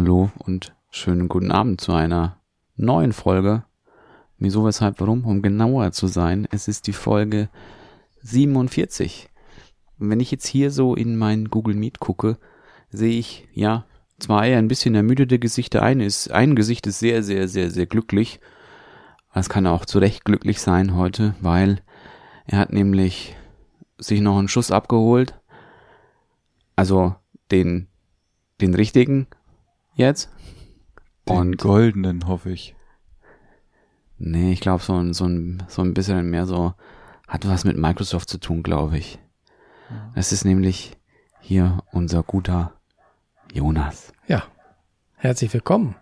Hallo und schönen guten Abend zu einer neuen Folge. Wieso, weshalb, warum? Um genauer zu sein, es ist die Folge 47. Und wenn ich jetzt hier so in mein Google Meet gucke, sehe ich, ja, zwei ein bisschen ermüdete Gesichter. Ein ist, ein Gesicht ist sehr, sehr, sehr, sehr glücklich. Es kann auch zu Recht glücklich sein heute, weil er hat nämlich sich noch einen Schuss abgeholt. Also den, den richtigen jetzt. Den Und goldenen, hoffe ich. Nee, ich glaube so, ein- so, ein, so ein bisschen mehr so, hat was mit Microsoft zu tun, glaube ich. Es ist nämlich hier unser guter Jonas. Ja, herzlich willkommen.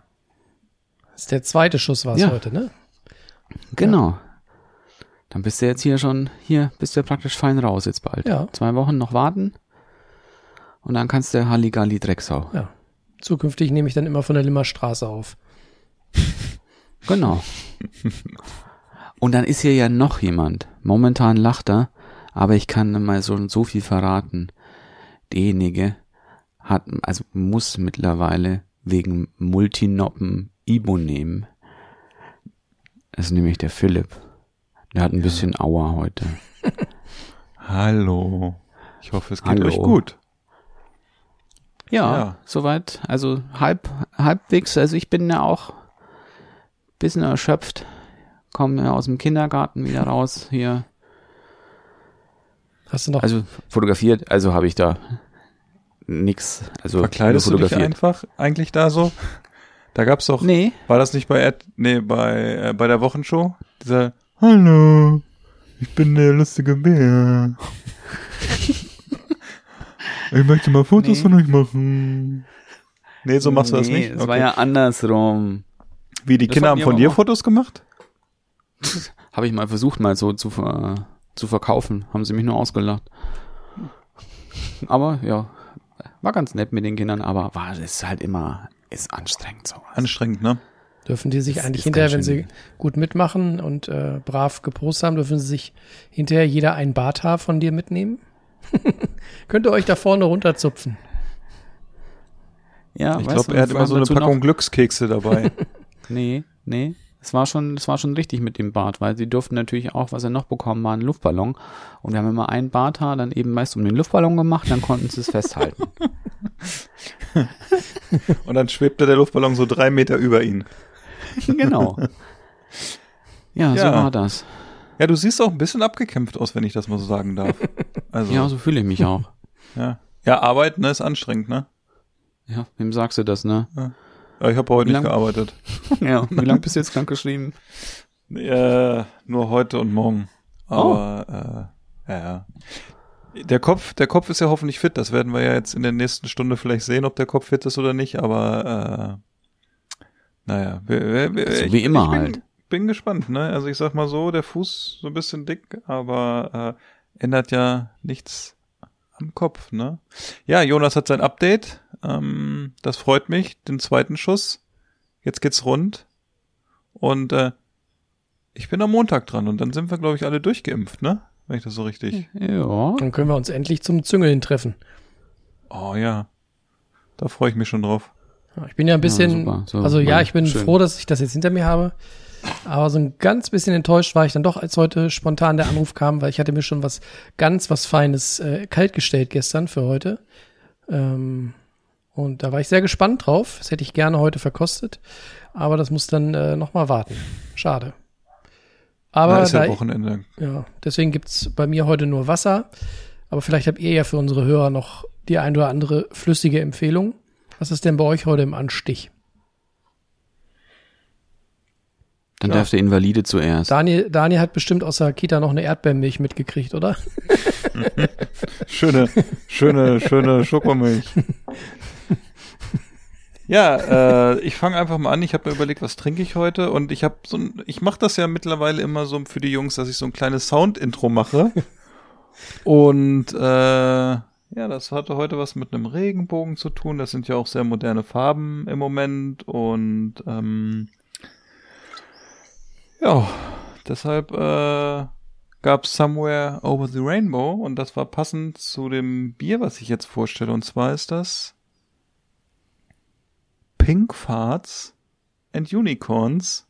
Das ist der zweite Schuss war es Ja. heute, ne? Genau. Dann bist du jetzt hier schon, hier bist du praktisch fein raus jetzt bald. Ja. Zwei Wochen noch warten. Und dann kannst du Halligalli Drecksau. Ja. Zukünftig nehme ich dann immer von der Limmerstraße auf. Genau. Und dann ist hier ja noch jemand. Momentan lacht er, aber ich kann mal so, so viel verraten. Derjenige hat, also muss mittlerweile wegen Multinoppen Ibo nehmen. Das ist nämlich der Philipp. Der hat ein bisschen Aua heute. Hallo. Ich hoffe, es geht Hallo. euch gut. Ja, Ja. soweit. Also halb, halbwegs. Also ich bin ja auch bisschen erschöpft. Komme ja aus dem Kindergarten wieder raus hier. Hast du noch? Also fotografiert, also habe ich da nix. Also Verkleidest du dich einfach eigentlich da so? Da gab's doch, Nee, war das nicht bei Ed, nee, bei, äh, bei der Wochenshow? Dieser, hallo, ich bin der lustige Bär. ich möchte mal Fotos Nee. von euch machen. Nee, so machst du das nicht? Es war ja andersrum. Wie, die das Kinder haben von dir auch- Fotos gemacht? Habe ich mal versucht, mal so zu, ver zu verkaufen. Haben sie mich nur ausgelacht. Aber ja, war ganz nett mit den Kindern, aber war es ist halt immer, ist anstrengend so. Anstrengend, ne? dürfen die sich das eigentlich hinterher, wenn sie gut mitmachen und äh, brav gepostet haben, dürfen sie sich hinterher jeder ein Barthaar von dir mitnehmen? Könnt ihr euch da vorne runterzupfen? Ja, Ich glaube, er hat immer so eine Packung Noch, Glückskekse dabei. nee, nee. Es war schon, es war schon richtig mit dem Bart, weil sie durften natürlich auch, was sie noch bekommen, war ein Luftballon. Und wir haben immer ein Barthaar dann eben meist um den Luftballon gemacht, dann konnten sie es festhalten. Und dann schwebte der Luftballon so drei Meter über ihn. genau. Ja, so Ja. war das. Ja, du siehst auch ein bisschen abgekämpft aus, wenn ich das mal so sagen darf. Also, Ja, so fühle ich mich auch. ja. ja, arbeiten ne, ist anstrengend, ne? Ja, wem sagst du das, ne? Ja, ich habe heute Wie nicht lang- gearbeitet. Ja, wie lange bist du jetzt krank geschrieben? Äh, nur heute und morgen. Aber äh, ja, ja. Der Kopf, der Kopf ist ja hoffentlich fit. Das werden wir ja jetzt in der nächsten Stunde vielleicht sehen, ob der Kopf fit ist oder nicht. Aber äh, naja, wir, wir, wir, So wie immer ich bin, halt. Bin gespannt, ne? Also ich sag mal so, der Fuß so ein bisschen dick, aber äh, ändert ja nichts am Kopf, ne? Ja, Jonas hat sein Update. Ähm, das freut mich. Den zweiten Schuss. Jetzt geht's rund. Und äh, ich bin am Montag dran und dann sind wir, glaube ich, alle durchgeimpft, ne? Wenn ich das so richtig. Ja. Dann können wir uns endlich zum Züngeln treffen. Oh ja. Da freue ich mich schon drauf. Ja, Ich bin ja ein bisschen, super. So, also ja, ich bin schön. froh, dass ich das jetzt hinter mir habe. Aber so ein ganz bisschen enttäuscht war ich dann doch, als heute spontan der Anruf kam, weil ich hatte mir schon was ganz was Feines äh, kaltgestellt gestern für heute. Ähm, und da war ich sehr gespannt drauf. Das hätte ich gerne heute verkostet. Aber das muss dann äh, noch mal warten. Schade. Aber da ist ja Wochenende. ja, deswegen gibt's bei mir heute nur Wasser. Aber vielleicht habt ihr ja für unsere Hörer noch die ein oder andere flüssige Empfehlung. Was ist denn bei euch heute im Anstich? Dann Ja. darf der Invalide zuerst. Daniel, Daniel hat bestimmt aus der Kita noch eine Erdbeermilch mitgekriegt, oder? Schöne, schöne, schöne Schokomilch. Ja, äh, ich fange einfach mal an. Ich habe mir überlegt, was trinke ich heute und ich habe so ein, ich mache das ja mittlerweile immer so für die Jungs, dass ich so ein kleines Sound-Intro mache. und äh, ja, das hatte heute was mit einem Regenbogen zu tun. Das sind ja auch sehr moderne Farben im Moment und ähm, ja, deshalb äh, gab Somewhere Over the Rainbow und das war passend zu dem Bier, was ich jetzt vorstelle. Und zwar ist das Pink Farts and Unicorns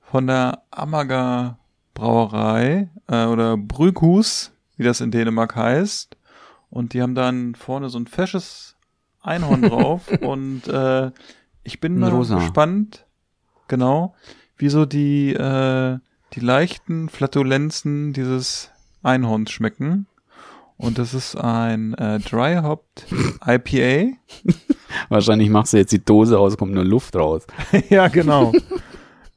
von der Amager Brauerei äh, oder Brüghus, wie das in Dänemark heißt. Und die haben dann vorne so ein fesches Einhorn drauf und äh, ich bin mal gespannt, genau, wie so die äh, die leichten Flatulenzen dieses Einhorns schmecken. Und das ist ein äh, Dry Hopped IPA. Wahrscheinlich machst du jetzt die Dose aus, kommt nur Luft raus. ja, genau.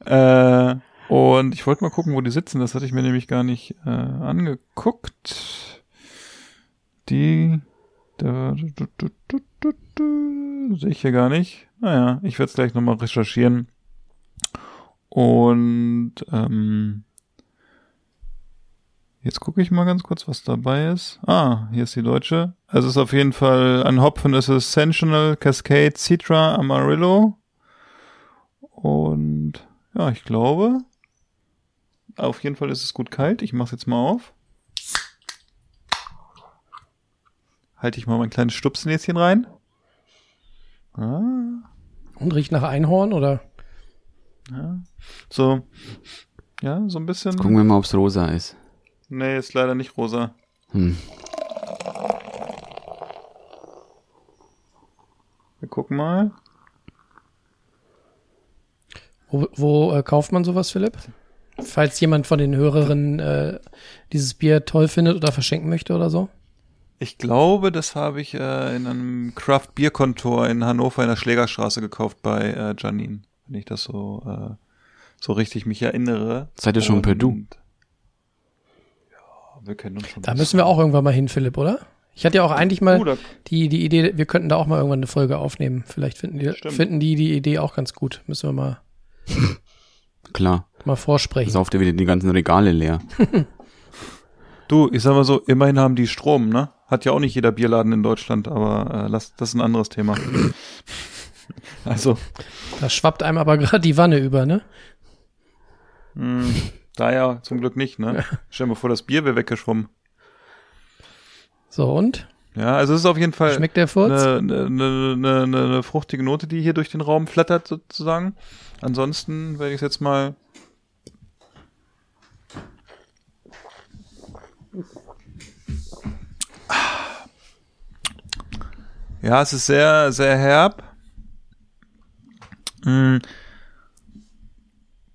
äh, und ich wollte mal gucken, wo die sitzen. Das hatte ich mir nämlich gar nicht äh, angeguckt. Die. Da, sehe ich hier gar nicht. Naja, ich werde es gleich nochmal recherchieren. Und ähm, jetzt gucke ich mal ganz kurz, was dabei ist. Ah, hier ist die deutsche. Also es ist auf jeden Fall ein Hopfen, es ist Sensational, Cascade, Citra, Amarillo. Und ja, ich glaube, auf jeden Fall ist es gut kalt. Ich mache es jetzt mal auf. Halte ich mal mein kleines Stupsnäschen rein. Ah, Und riecht nach Einhorn oder? Ja. So, ja, so ein bisschen. Gucken wir mal, ob's rosa ist. Nee, ist leider nicht rosa. Hm. Wir gucken mal. Wo, wo äh, kauft man sowas, Philipp? Falls jemand von den Hörerinnen äh, dieses Bier toll findet oder verschenken möchte oder so. Ich glaube, das habe ich äh, in einem Craft Bier Kontor in Hannover in der Schlägerstraße gekauft bei äh, Janine, wenn ich das so äh, so richtig mich erinnere. Seid ihr schon per Du? Ja, wir kennen uns schon. Da müssen wir auch irgendwann mal hin, Philipp, oder? Ich hatte ja auch eigentlich mal Uh, die, die Idee, wir könnten da auch mal irgendwann eine Folge aufnehmen. Vielleicht finden die, Stimmt. finden die die Idee auch ganz gut. Müssen wir mal, Klar. mal vorsprechen. Sauft ihr wieder die ganzen Regale leer. Du, ich sag mal so, immerhin haben die Strom, ne? Hat ja auch nicht jeder Bierladen in Deutschland, aber äh, lass, das ist ein anderes Thema. also, Da schwappt einem aber gerade die Wanne über, ne? mh, da ja zum Glück nicht, ne? Stell dir mal vor, das Bier wäre weggeschwommen. So, und? Ja, also es ist auf jeden Fall Schmeckt der Furz? eine, eine, eine, eine fruchtige Note, die hier durch den Raum flattert sozusagen. Ansonsten werde ich es jetzt mal Ja, es ist sehr, sehr herb. Mm.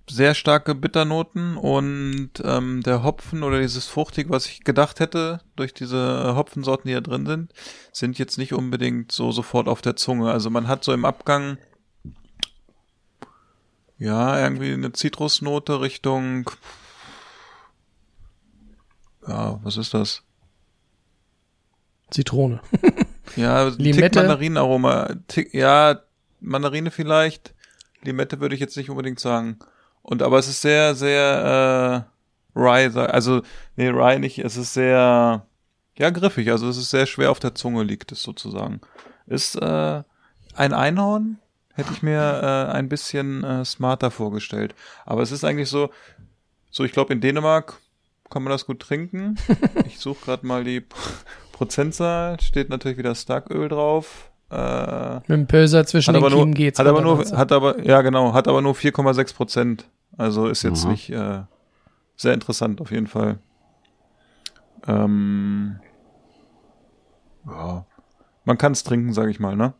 Sehr starke Bitternoten und ähm, der Hopfen oder dieses Fruchtig, was ich gedacht hätte, durch diese äh, Hopfensorten, die da drin sind, sind jetzt nicht unbedingt so sofort auf der Zunge. Also man hat so im Abgang ja irgendwie eine Zitrusnote Richtung ja, was ist das? Zitrone. Ja, ein Tick Limette? Mandarinenaroma. Tick, ja, Mandarine vielleicht. Limette würde ich jetzt nicht unbedingt sagen. Und aber es ist sehr, sehr äh, Rye, also nee, Rye nicht, es ist sehr ja griffig, also es ist sehr schwer auf der Zunge liegt es sozusagen. Ist äh, ein Einhorn, hätte ich mir äh, ein bisschen äh, smarter vorgestellt. Aber es ist eigentlich so, so ich glaube in Dänemark kann man das gut trinken. Ich suche gerade mal die Prozentzahl, steht natürlich wieder Starköl drauf. Äh, Mit dem Pölser zwischen den aber nur, Kiemen geht's. hat aber nur, hat aber, ja genau, hat aber nur 4,6 Prozent. Also ist jetzt Aha. nicht äh, sehr interessant auf jeden Fall. Ähm, ja, man kann es trinken, sage ich mal, ne?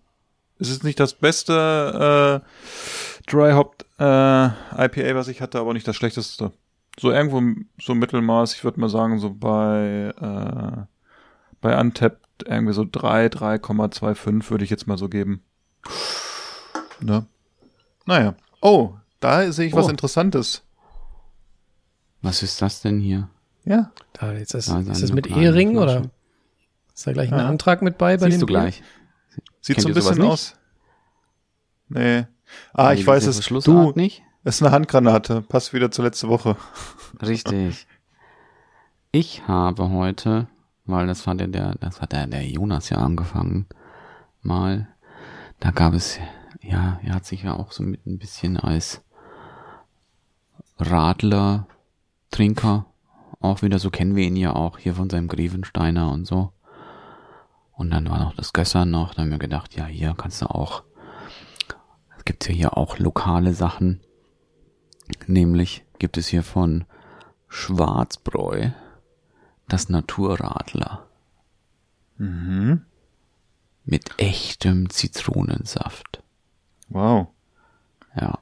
Es ist nicht das beste äh, Dry Hop äh, IPA, was ich hatte, aber nicht das schlechteste. So irgendwo so Mittelmaß, ich würde mal sagen, so bei äh, bei Untapped irgendwie so 3, 3,25 würde ich jetzt mal so geben. Ne? Naja. Oh, da sehe ich was Oh. Interessantes. Was ist das denn hier? Ja. Da, jetzt ist, Da ist eine das mit Ehering Flasche. oder? Ist da gleich ein Ja. Antrag mit bei bei Siehst dem du Bier? gleich. Sieht Kennt so ein bisschen aus. Nee. Ah, Weil ich weiß es. Du, nicht? ist eine Handgranate. Passt wieder zur letzte Woche. Richtig. Ich habe heute, weil das der, der das hat der, der Jonas ja angefangen, mal, da gab es, ja, er hat sich ja auch so mit ein bisschen als Radler, Trinker, auch wieder, so kennen wir ihn ja auch hier von seinem Grevensteiner und so. Und dann war noch das Gössern noch, da haben wir gedacht, ja, hier kannst du auch, es gibt ja hier auch lokale Sachen, nämlich gibt es hier von Schwarzbräu das Naturradler. Mhm. Mit echtem Zitronensaft. Wow. Ja.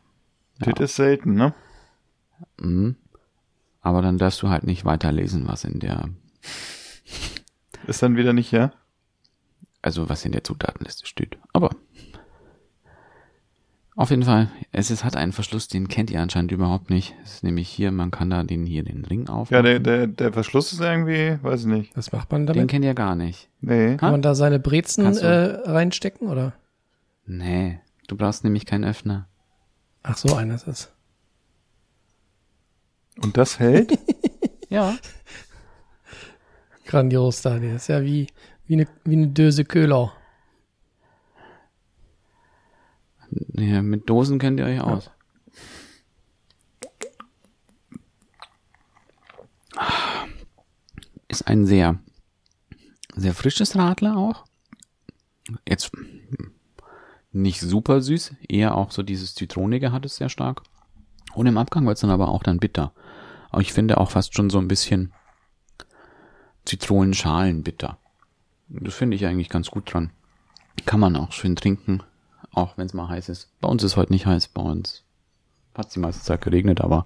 Das ist selten, ne? Mhm. Aber dann darfst du halt nicht weiterlesen, was in der, Ist dann wieder nicht, ja? also was in der Zutatenliste steht. Aber auf jeden Fall, es ist, hat einen Verschluss, den kennt ihr anscheinend überhaupt nicht. Es ist nämlich hier, man kann da den hier den Ring aufmachen. Ja, der, der, der Verschluss ist irgendwie, weiß ich nicht. Was macht man den damit? kennt ihr gar nicht. Nee. Kann man da seine Brezen äh, reinstecken oder? Nee, du brauchst nämlich keinen Öffner. Ach so, einer ist es. Und das hält? Ja. Grandios, Daniel. Das ist ja wie, wie eine, wie eine Döse Köhler. Ja. Mit Dosen kennt ihr euch aus. Ist ein sehr, sehr frisches Radler auch. Jetzt nicht super süß, eher auch so dieses Zitronige hat es sehr stark. Und im Abgang wird es dann aber auch dann bitter. Aber ich finde auch fast schon so ein bisschen Zitronenschalen bitter. Das finde ich eigentlich ganz gut dran. Kann man auch schön trinken, auch wenn es mal heiß ist. Bei uns ist heute nicht heiß, bei uns hat die meiste Zeit geregnet, aber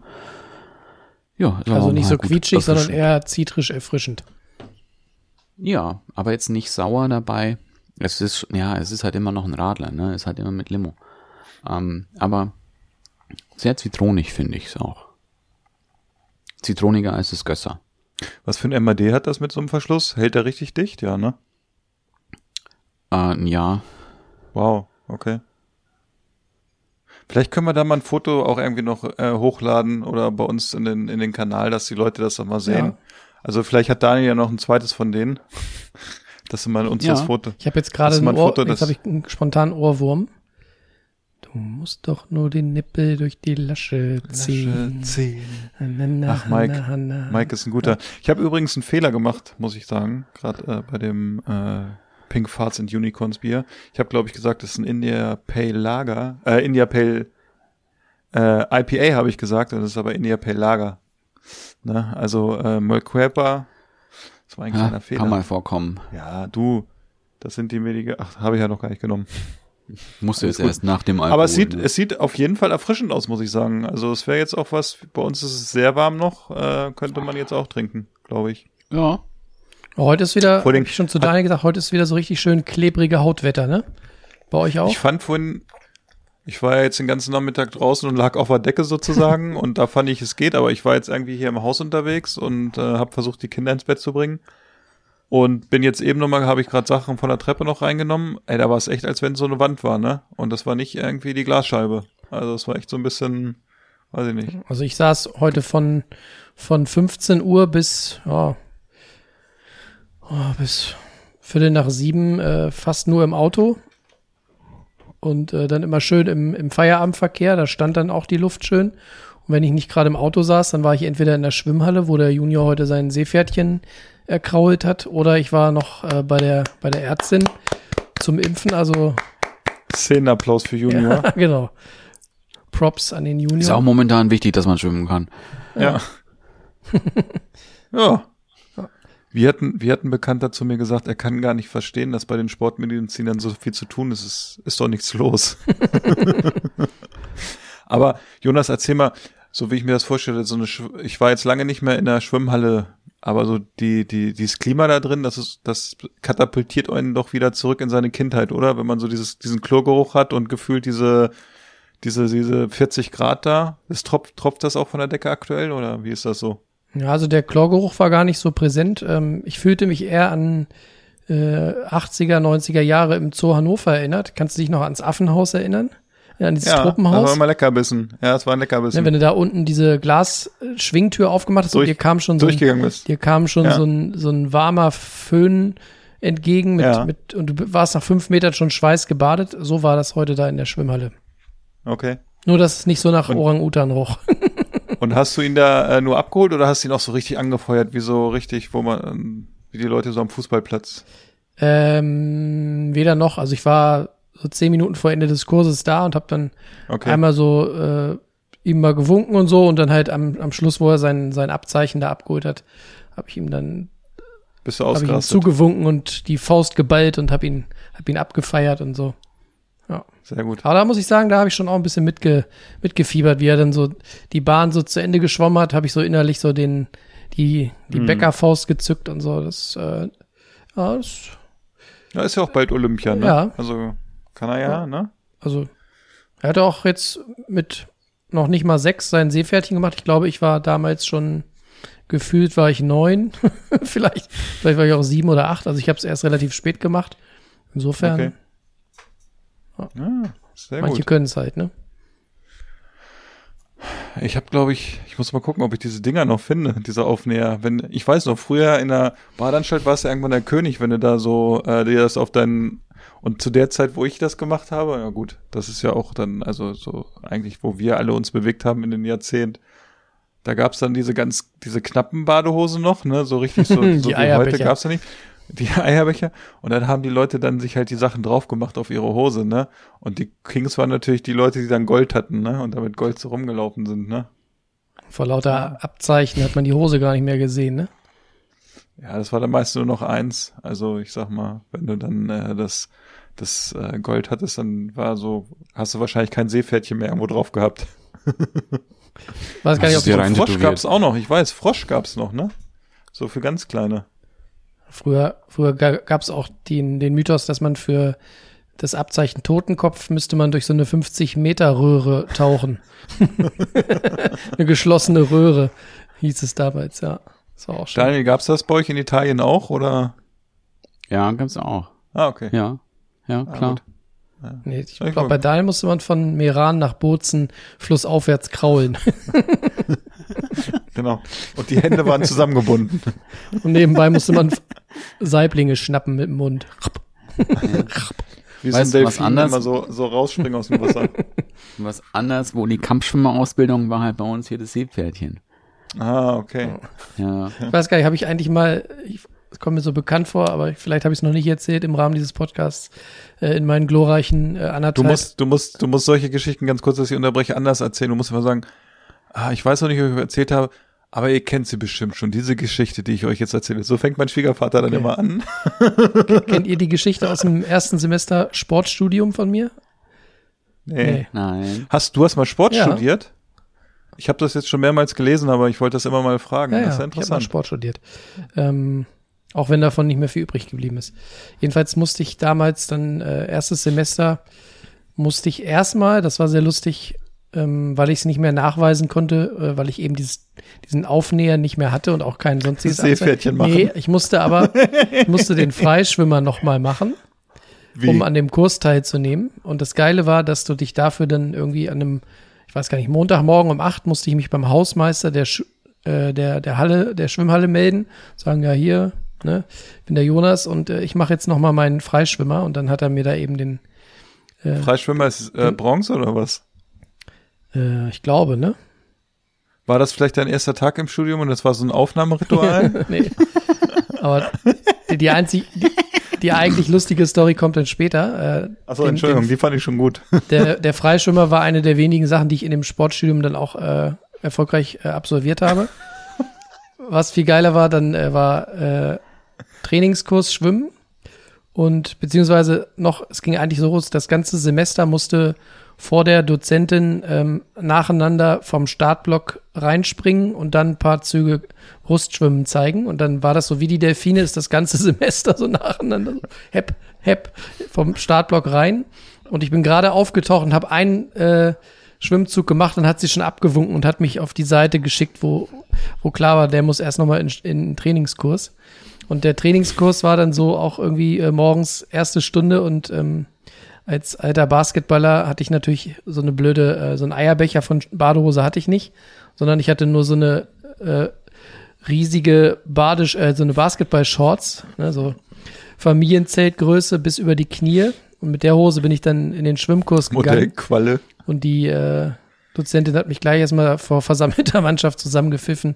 ja, Also nicht so quietschig, sondern eher zitrisch erfrischend. Ja, aber jetzt nicht sauer dabei. Es ist, ja, es ist halt immer noch ein Radler, ne? Es ist halt immer mit Limo. Ähm, aber sehr zitronig finde ich es auch. Zitroniger als das Gösser. Was für ein MAD hat das mit so einem Verschluss? Hält der richtig dicht? Ja, ne? Äh, ja, Wow, okay. Vielleicht können wir da mal ein Foto auch irgendwie noch äh, hochladen oder bei uns in den, in den Kanal, dass die Leute das dann mal sehen. Ja. Also vielleicht hat Daniel ja noch ein zweites von denen. Dass mal uns Ja. das Foto. Ich habe jetzt gerade ein ein Ohr, Foto, jetzt das- habe ich einen spontanen Ohrwurm. Du musst doch nur den Nippel durch die Lasche ziehen. Na, na, na, Ach, Mike. na. Mike ist ein guter. Ich habe übrigens einen Fehler gemacht, muss ich sagen, gerade äh, bei dem äh, Pink Farts and Unicorns Bier. Ich habe, glaube ich, gesagt, das ist ein India Pale Lager, äh, India Pale äh, IPA habe ich gesagt, das ist aber India Pale Lager. Ne? Also äh, Molquepa, das war ein kleiner ja Fehler. kann mal vorkommen. Ja, du, das sind die wenige. Ach, habe ich ja noch gar nicht genommen. Musste Alles es gut. erst nach dem Alkohol. Aber es sieht, ne? es sieht auf jeden Fall erfrischend aus, muss ich sagen. Also es wäre jetzt auch was, bei uns ist es sehr warm noch, äh, könnte man jetzt auch trinken, glaube ich. ja. Heute ist wieder, Vor ich schon zu Daniel gesagt, heute ist wieder so richtig schön klebrige Hautwetter, ne? Bei euch auch? Ich fand vorhin, ich war ja jetzt den ganzen Nachmittag draußen und lag auf der Decke sozusagen und da fand ich, es geht, aber ich war jetzt irgendwie hier im Haus unterwegs und äh, habe versucht, die Kinder ins Bett zu bringen. Und bin jetzt eben nochmal, habe ich gerade Sachen von der Treppe noch reingenommen. Ey, da war es echt, als wenn so eine Wand war, ne? Und das war nicht irgendwie die Glasscheibe. Also es war echt so ein bisschen, weiß ich nicht. Also ich saß heute von, von 15 Uhr bis, ja, oh, bis Viertel nach sieben äh, fast nur im Auto. Und äh, dann immer schön im, im Feierabendverkehr, da stand dann auch die Luft schön. Und wenn ich nicht gerade im Auto saß, dann war ich entweder in der Schwimmhalle, wo der Junior heute sein Seepferdchen erkrault hat, oder ich war noch äh, bei, der, bei der Ärztin zum Impfen. Also, Szenenapplaus für Junior. ja, genau. Props an den Junior. Ist auch momentan wichtig, dass man schwimmen kann. Ja. ja. Wie hat, ein, wie hat ein Bekannter zu mir gesagt, er kann gar nicht verstehen, dass bei den Sportmedizinern so viel zu tun ist. Es ist doch nichts los. Aber Jonas, erzähl mal, so wie ich mir das vorstelle, so eine, Schw- ich war jetzt lange nicht mehr in der Schwimmhalle, aber so die, die, dieses Klima da drin, das ist, das katapultiert einen doch wieder zurück in seine Kindheit, oder? Wenn man so dieses, diesen Chlorgeruch hat und gefühlt diese, diese, diese 40 Grad da, ist tropft, tropft das auch von der Decke aktuell oder wie ist das so? Ja, also der Chlorgeruch war gar nicht so präsent. Ähm, ich fühlte mich eher an äh, 80er, 90er Jahre im Zoo Hannover erinnert. Kannst du dich noch ans Affenhaus erinnern? an dieses Ja, das war Tropenhaus. immer Leckerbissen. Ja, es war ein Leckerbissen. Ne, wenn du da unten diese Glas-Schwingtür aufgemacht hast und Durch- dir kam schon so ein, dir kam schon Ja. so ein, so ein warmer Föhn entgegen mit, Ja. mit, und du warst nach fünf Metern schon schweißgebadet. So war das heute da in der Schwimmhalle. Okay. Nur, dass es nicht so nach Und- Orang-Utan roch. Und hast du ihn da äh, nur abgeholt oder hast du ihn auch so richtig angefeuert, wie so richtig, wo man, ähm, wie die Leute so am Fußballplatz? ähm, weder noch. Also ich war so zehn Minuten vor Ende des Kurses da und habe dann Okay. einmal so äh, ihm mal gewunken und so und dann halt am, am Schluss, wo er sein, sein Abzeichen da abgeholt hat, habe ich ihm dann Bist du habe ich ihm zugewunken und die Faust geballt und habe ihn, hab ihn abgefeiert und so. Sehr gut. Aber da muss ich sagen, da habe ich schon auch ein bisschen mitge, mitgefiebert, wie er dann so die Bahn so zu Ende geschwommen hat, habe ich so innerlich so den, die, die Mhm. Bäckerfaust gezückt und so. Das, äh, ja, das, Ja, ist ja auch bald Olympia, ne? Ja. Also kann er ja, ne? also, er hatte auch jetzt mit noch nicht mal sechs sein Seepferdchen gemacht. Ich glaube, ich war damals schon gefühlt war ich neun, vielleicht, vielleicht war ich auch sieben oder acht. Also ich habe es erst relativ spät gemacht. Insofern, Okay. Ja, sehr manche gut. können es halt, ne? Ich habe, glaube ich, ich muss mal gucken, ob ich diese Dinger noch finde, diese Aufnäher. Wenn ich weiß noch, früher in der Badanstalt warst du irgendwann der König, wenn du da so äh, dir das auf deinen und zu der Zeit, wo ich das gemacht habe, ja gut, das ist ja auch dann, also so eigentlich, wo wir alle uns bewegt haben in den Jahrzehnt, da gab's dann diese ganz, diese knappen Badehosen noch, ne, so richtig so, so wie heute gab's ja nicht. Die Eierbecher. Und dann haben die Leute dann sich halt die Sachen drauf gemacht auf ihre Hose, ne? Und die Kings waren natürlich die Leute, die dann Gold hatten, ne? Und damit Gold so rumgelaufen sind, ne? Vor lauter Abzeichen hat man die Hose gar nicht mehr gesehen, ne? Ja, das war dann meist nur noch eins. Also ich sag mal, wenn du dann äh, das, das äh, Gold hattest, dann war so, hast du wahrscheinlich kein Seepferdchen mehr irgendwo drauf gehabt. Weiß gar nicht, ob rein Frosch tätowiert. gab's auch noch, ich weiß, Frosch gab's noch, ne? So für ganz kleine. Früher, früher gab es auch den, den Mythos, dass man für das Abzeichen Totenkopf müsste man durch so eine 50 Meter Röhre tauchen. eine geschlossene Röhre hieß es damals, ja. Das war auch schon. Daniel, gab's das bei euch in Italien auch, oder? Ja, gab's auch. Ah, okay. Ja, ja, Ah, klar. gut. Nee, ich Ich glaube, bei Daniel musste man von Meran nach Bozen flussaufwärts kraulen. Genau. Und die Hände waren zusammengebunden. Und nebenbei musste man Saiblinge schnappen mit dem Mund. Wie so ein Weißt du, was Delfin anders? immer so, so rausspringen aus dem Wasser. Was anders, wo die Kampfschwimmerausbildung war halt bei uns hier das Seepferdchen. ah, okay. Ja. Ich weiß gar nicht, habe ich eigentlich mal, ich, es kommt mir so bekannt vor, aber vielleicht habe ich es noch nicht erzählt im Rahmen dieses Podcasts, äh, in meinen glorreichen äh, Du anderthalb. musst, du musst, du musst solche Geschichten ganz kurz, dass ich unterbreche, anders erzählen. Du musst immer sagen, ah, ich weiß noch nicht, ob ich erzählt habe, aber ihr kennt sie bestimmt schon, diese Geschichte, die ich euch jetzt erzähle. So fängt mein Schwiegervater dann Okay. immer an. Kennt ihr die Geschichte aus dem ersten Semester Sportstudium von mir? Nee. Nein. Hast du hast mal Sport Ja. studiert? Ich habe das jetzt schon mehrmals gelesen, aber ich wollte das immer mal fragen. Ja, das ist ja ja, ich habe mal interessant. Sport studiert. Ähm, auch wenn davon nicht mehr viel übrig geblieben ist. Jedenfalls musste ich damals dann äh, erstes Semester musste ich erstmal, das war sehr lustig, ähm, weil ich es nicht mehr nachweisen konnte, äh, weil ich eben dieses, diesen Aufnäher nicht mehr hatte und auch kein sonstiges Seepferdchen Abzeichen. Nee, machen. ich musste aber ich musste den Freischwimmer noch mal machen, Wie? um an dem Kurs teilzunehmen. Und das Geile war, dass du dich dafür dann irgendwie an einem, ich weiß gar nicht, Montagmorgen um acht musste ich mich beim Hausmeister der Sch äh, der der Halle der Schwimmhalle melden, sagen ja hier, ne, ich bin der Jonas und äh, ich mache jetzt noch mal meinen Freischwimmer und dann hat er mir da eben den äh, Freischwimmer ist äh, Bronze oder was? Äh, ich glaube, ne? War das vielleicht dein erster Tag im Studium und das war so ein Aufnahmeritual? nee. Aber die, einzig die, die eigentlich lustige Story kommt dann später. Äh, Achso, Entschuldigung, den- die fand ich schon gut. Der, der Freischwimmer war eine der wenigen Sachen, die ich in dem Sportstudium dann auch äh, erfolgreich äh, absolviert habe. Was viel geiler war, dann äh, war äh, Trainingskurs Schwimmen und beziehungsweise noch, es ging eigentlich so los, das ganze Semester musste vor der Dozentin ähm, nacheinander vom Startblock reinspringen und dann ein paar Züge Brustschwimmen zeigen. Und dann war das so wie die Delfine, ist das ganze Semester so nacheinander. So, hepp, hepp, vom Startblock rein. Und ich bin gerade aufgetaucht und habe einen äh, Schwimmzug gemacht und hat sie schon abgewunken und hat mich auf die Seite geschickt, wo, wo klar war, der muss erst nochmal in, in den Trainingskurs. Und der Trainingskurs war dann so auch irgendwie äh, morgens erste Stunde und ähm, als alter Basketballer hatte ich natürlich so eine blöde, äh, so ein Eierbecher von Badehose hatte ich nicht, sondern ich hatte nur so eine äh, riesige Badisch, äh, so eine Basketball-Shorts, ne, so Familienzeltgröße bis über die Knie. Und mit der Hose bin ich dann in den Schwimmkurs gegangen. Modellqualle. Und die äh, Dozentin hat mich gleich erstmal vor versammelter Mannschaft zusammengepfiffen,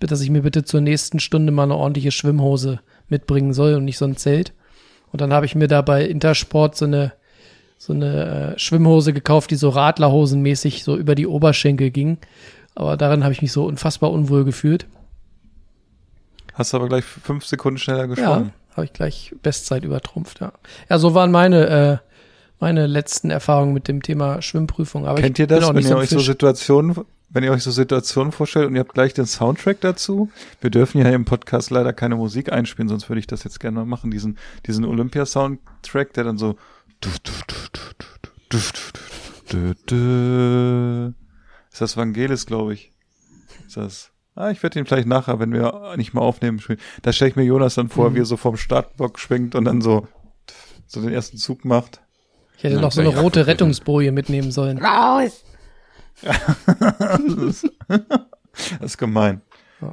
dass ich mir bitte zur nächsten Stunde mal eine ordentliche Schwimmhose mitbringen soll und nicht so ein Zelt. Und dann habe ich mir da bei Intersport so eine, so eine äh, Schwimmhose gekauft, die so Radlerhosenmäßig so über die Oberschenkel ging. Aber darin habe ich mich so unfassbar unwohl gefühlt. Hast du aber gleich fünf Sekunden schneller Ja, geschwommen. habe ich gleich Bestzeit übertrumpft, ja. Ja, so waren meine, äh, meine letzten Erfahrungen mit dem Thema Schwimmprüfung. Aber Kennt ihr das, wenn ihr euch so. Situationen, wenn ihr euch so Situationen vorstellt und ihr habt gleich den Soundtrack dazu? Wir dürfen ja im Podcast leider keine Musik einspielen, sonst würde ich das jetzt gerne mal machen. Diesen, diesen Olympia-Soundtrack, der dann so ist das Vangelis, glaube ich. Ist das? Ah, ich werde ihn vielleicht nachher, wenn wir nicht mal aufnehmen, spielen. Da stelle ich mir Jonas dann vor, wie er so vom Startblock schwingt und dann so, so den ersten Zug macht. Ich hätte Ja, noch so eine rote abgewickelt. Rettungsboje mitnehmen sollen. Raus! das, ist, das ist gemein.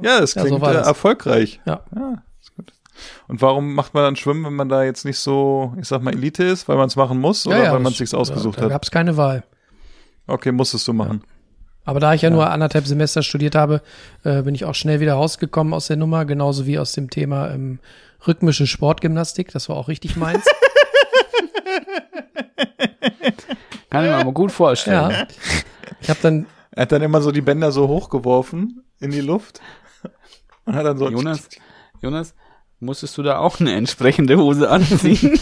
Ja, das Ja, so klingt äh, erfolgreich. Ja. ja. Und warum macht man dann Schwimmen, wenn man da jetzt nicht so, ich sag mal, Elite ist, weil man es machen muss oder weil man es sich ausgesucht da, Da hat? gab es keine Wahl. Okay, musstest du machen. Aber da ich ja, nur anderthalb Semester studiert habe, äh, bin ich auch schnell wieder rausgekommen aus der Nummer, genauso wie aus dem Thema ähm, rhythmische Sportgymnastik. Das war auch richtig meins. Kann ich mir aber gut vorstellen. ja. Ich habe dann, Er hat dann immer so die Bänder so hochgeworfen in die Luft und hat dann so Jonas, Jonas, musstest du da auch eine entsprechende Hose anziehen?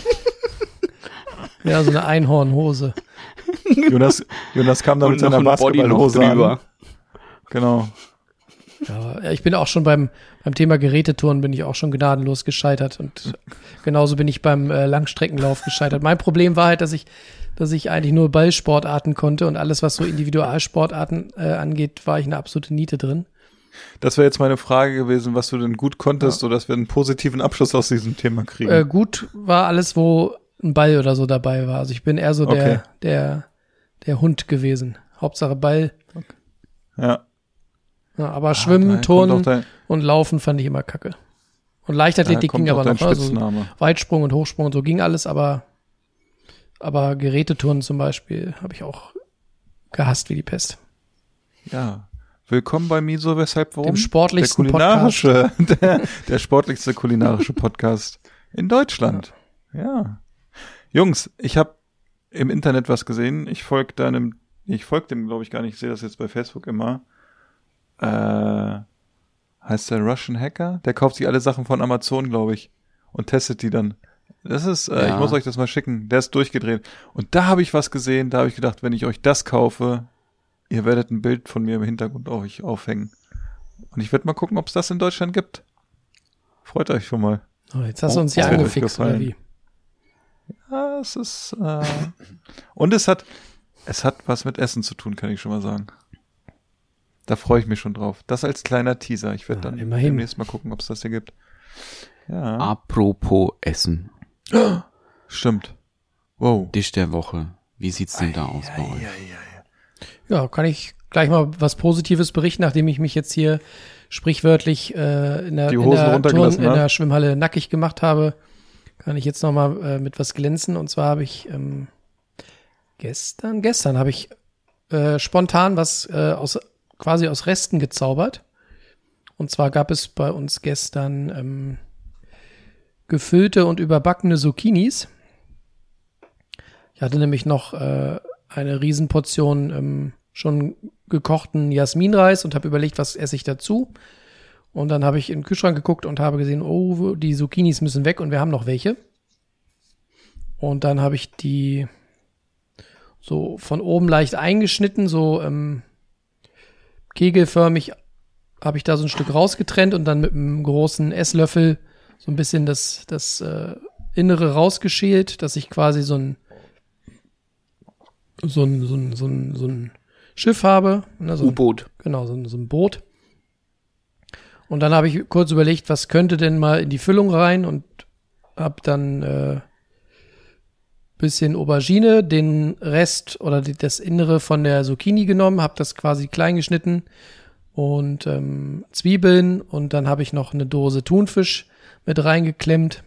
ja, so eine Einhornhose. Jonas, Jonas kam da mit seiner Basketballhose an. Genau. Ja, ich bin auch schon beim, beim Thema Gerätetouren bin ich auch schon gnadenlos gescheitert und genauso bin ich beim äh, Langstreckenlauf gescheitert. Mein Problem war halt, dass ich, dass ich eigentlich nur Ballsportarten konnte und alles, was so Individualsportarten äh, angeht, war ich eine absolute Niete drin. Das wäre jetzt meine Frage gewesen, was du denn gut konntest, sodass wir einen positiven Abschluss aus diesem Thema kriegen. Äh, gut war alles, wo ein Ball oder so dabei war. Also ich bin eher so der, Okay. der, der Hund gewesen. Hauptsache Ball. ja. Ja, aber daher Schwimmen, Turnen und Laufen fand ich immer kacke. Und Leichtathletik ging aber noch. Also Spitzname. Weitsprung und Hochsprung und so ging alles, aber, aber Gerätetouren zum Beispiel habe ich auch gehasst wie die Pest. Ja. Willkommen bei Miso, weshalb warum? Dem sportlichsten der kulinarische, der, der sportlichste kulinarische Podcast in Deutschland. Ja. Jungs, ich habe im Internet was gesehen. Ich folge deinem, ich folge dem, glaube ich, gar nicht. Ich sehe das jetzt bei Facebook immer. Äh, heißt der Russian Hacker? Der kauft sich alle Sachen von Amazon, glaube ich, und testet die dann. Das ist, äh, Ja. ich muss euch das mal schicken. Der ist durchgedreht. Und da habe ich was gesehen. Da habe ich gedacht, wenn ich euch das kaufe, ihr werdet ein Bild von mir im Hintergrund auf euch aufhängen. Und ich werde mal gucken, ob es das in Deutschland gibt. Freut euch schon mal. Oh, jetzt hast du Oh, uns wird euch angefixt, oder wie? Ja, es ist äh, und es hat es hat was mit Essen zu tun, kann ich schon mal sagen. Da freue ich mich schon drauf. Das als kleiner Teaser. Ich werde Ja, dann immerhin. demnächst mal gucken, ob es das hier gibt. Ja, Apropos Essen. stimmt. Wow. Dish der Woche. Wie sieht's denn da aus bei euch? Ja, kann ich gleich mal was Positives berichten, nachdem ich mich jetzt hier sprichwörtlich äh, in, der, in, der runtergelassen in hast? der Schwimmhalle nackig gemacht habe, kann ich jetzt noch mal äh, mit was glänzen. Und zwar habe ich ähm, gestern, gestern habe ich äh, spontan was äh, aus quasi aus Resten gezaubert. Und zwar gab es bei uns gestern ähm, gefüllte und überbackene Zucchinis. Ich hatte nämlich noch äh, eine Riesenportion ähm, schon gekochten Jasminreis und habe überlegt, was esse ich dazu. Und dann habe ich in den Kühlschrank geguckt und habe gesehen, oh, die Zucchinis müssen weg und wir haben noch welche. Und dann habe ich die so von oben leicht eingeschnitten, so ähm, kegelförmig habe ich da so ein Stück rausgetrennt und dann mit einem großen Esslöffel so ein bisschen das, das äh, Innere rausgeschält, dass ich quasi so ein so ein, so ein, so ein, so ein Schiff habe. Ne, so ein, U-Boot. Genau, so ein, so ein Boot. Und dann habe ich kurz überlegt, was könnte denn mal in die Füllung rein und habe dann äh, bisschen Aubergine, den Rest oder die, das Innere von der Zucchini genommen, habe das quasi klein geschnitten und ähm, Zwiebeln und dann habe ich noch eine Dose Thunfisch mit reingeklemmt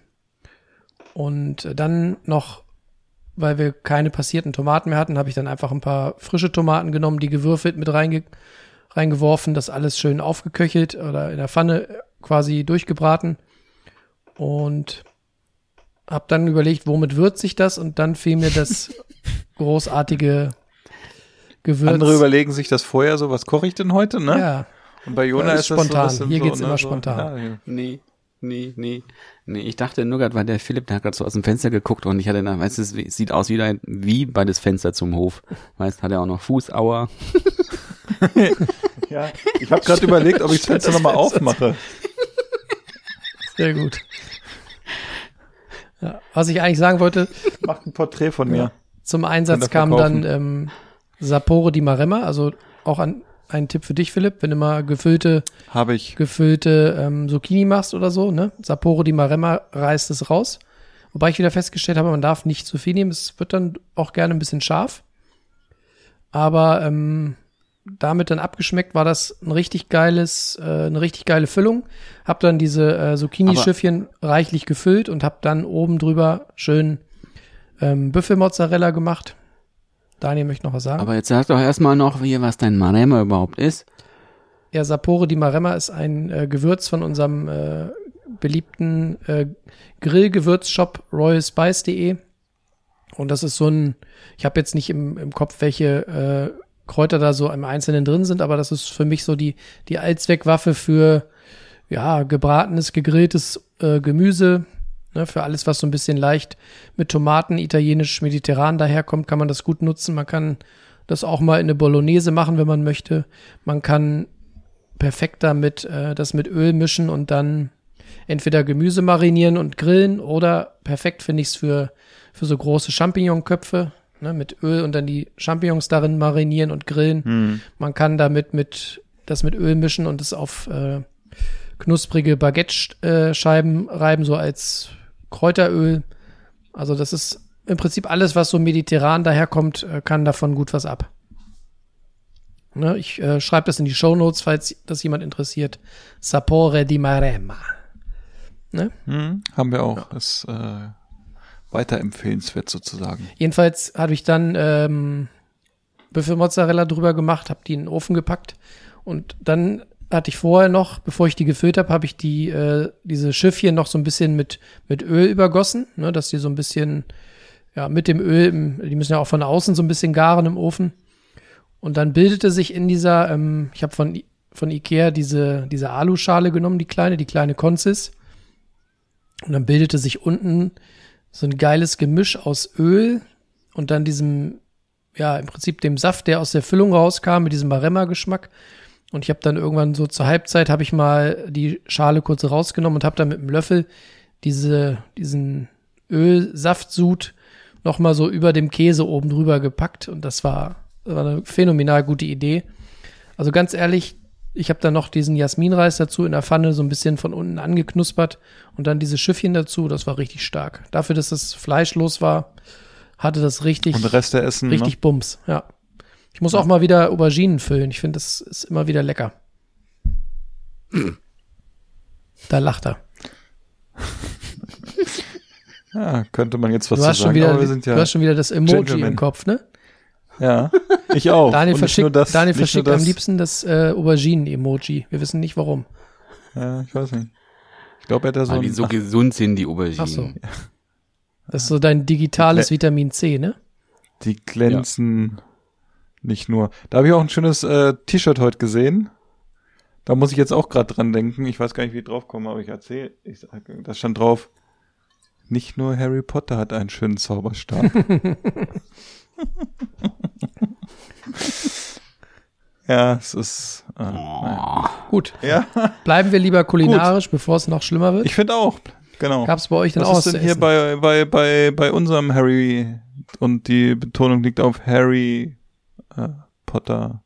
und dann noch, weil wir keine passierten Tomaten mehr hatten, habe ich dann einfach ein paar frische Tomaten genommen, die gewürfelt mit reinge reingeworfen, das alles schön aufgeköchelt oder in der Pfanne quasi durchgebraten und hab dann überlegt, womit würze ich das und dann fiel mir das großartige Gewürz. Andere überlegen sich das vorher so, was koche ich denn heute, ne? Ja, Und bei Jona Ja, ist, ist so spontan. bisschen Hier so, geht's ne, immer so, spontan. Ja, ja. Nee, nee, nee. Nee, ich dachte nur gerade, weil der Philipp, der hat gerade so aus dem Fenster geguckt und ich hatte da, weißt du, es wie- sieht aus wie, ein- wie bei das Fenster zum Hof. Weißt, hat er auch noch Fußauer. ja. Ich habe gerade überlegt, ob ich das Fenster nochmal aufmache. sehr gut. Ja, was ich eigentlich sagen wollte, Macht ein Porträt von mir. zum Einsatz kam dann ähm, Sapore di Maremma, also auch an, ein Tipp für dich, Philipp, wenn du mal gefüllte, Habe ich. gefüllte ähm, Zucchini machst oder so, ne? Sapore di Maremma reißt es raus. Wobei ich wieder festgestellt habe, man darf nicht zu viel nehmen. Es wird dann auch gerne ein bisschen scharf. Aber ähm, damit dann abgeschmeckt war das ein richtig geiles, äh, eine richtig geile Füllung. Hab dann diese äh, Zucchini-Schiffchen reichlich gefüllt und hab dann oben drüber schön ähm, Büffelmozzarella gemacht. Daniel möchte noch was sagen. Aber jetzt sag doch erstmal noch hier, was dein Maremma überhaupt ist. Ja, Sapore di Maremma ist ein äh, Gewürz von unserem äh, beliebten äh, Grillgewürzshop royalspice.de. Und das ist so ein, ich habe jetzt nicht im, im Kopf, welche äh, Kräuter da so im Einzelnen drin sind, aber das ist für mich so die, die Allzweckwaffe für ja, gebratenes, gegrilltes äh, Gemüse. Ne, für alles, was so ein bisschen leicht mit Tomaten, italienisch, mediterran daherkommt, kann man das gut nutzen. Man kann das auch mal in eine Bolognese machen, wenn man möchte. Man kann perfekt damit äh, das mit Öl mischen und dann entweder Gemüse marinieren und grillen oder perfekt finde ich es für, für so große Champignonköpfe ne, mit Öl und dann die Champignons darin marinieren und grillen. Hm. Man kann damit mit das mit Öl mischen und es auf äh, knusprige Baguette-Scheiben reiben, so als Kräuteröl. Also das ist im Prinzip alles, was so mediterran daherkommt, äh, kann davon gut was ab. Ne, ich äh, schreibe das in die Show Notes, falls das jemand interessiert. Sapore di Maremma. Ne? Hm, haben wir auch. Das äh, weiterempfehlenswert sozusagen. Jedenfalls habe ich dann ähm, Büffelmozzarella drüber gemacht, habe die in den Ofen gepackt und dann hatte ich vorher noch, bevor ich die gefüllt habe, habe ich die äh, diese Schiffchen noch so ein bisschen mit mit Öl übergossen, ne, dass die so ein bisschen ja mit dem Öl, die müssen ja auch von außen so ein bisschen garen im Ofen und dann bildete sich in dieser, ähm, ich habe von von Ikea diese diese Aluschale genommen, die kleine, die kleine Consis und dann bildete sich unten so ein geiles Gemisch aus Öl und dann diesem, ja, im Prinzip dem Saft, der aus der Füllung rauskam, mit diesem Maremma-Geschmack. Und ich habe dann irgendwann so zur Halbzeit, habe ich mal die Schale kurz rausgenommen und habe dann mit dem Löffel diese, diesen Ölsaftsud noch mal so über dem Käse oben drüber gepackt. Und das war, das war eine phänomenal gute Idee. Also ganz ehrlich, ich habe dann noch diesen Jasminreis dazu in der Pfanne so ein bisschen von unten angeknuspert und dann diese Schiffchen dazu. Das war richtig stark. Dafür, dass das fleischlos war, hatte das richtig, Und der Rest der Essen. richtig Bums. Ja. Ich muss auch mal wieder Auberginen füllen. Ich finde, das ist immer wieder lecker. Da lacht er. Ja, könnte man jetzt was Du zu hast, schon sagen, wieder, aber wir sind ja. du hast schon wieder das Emoji Gentlemen. im Kopf, ne? ja, ich auch. Daniel verschickt, das, Daniel verschickt am liebsten das äh, Auberginen-Emoji. Wir wissen nicht warum. Ja, ich weiß nicht. Ich glaube, er hat da so Weil ein, die so gesund sind, die Auberginen. Ach so. Das ist so dein digitales Vitamin C, ne? Die glänzen nicht nur. Da habe ich auch ein schönes äh, T-Shirt heute gesehen. Da muss ich jetzt auch gerade dran denken. Ich weiß gar nicht, wie ich drauf komme, aber ich erzähle. Ich sag, da stand drauf, nicht nur Harry Potter hat einen schönen Zauberstab. ja, es ist. Äh, naja. Gut. Ja, Bleiben wir lieber kulinarisch, bevor es noch schlimmer wird. ich finde auch. Genau. Gab es bei euch denn auch Was was ist denn hier bei, bei, bei, bei unserem Harry und die Betonung liegt auf Harry äh, Potter,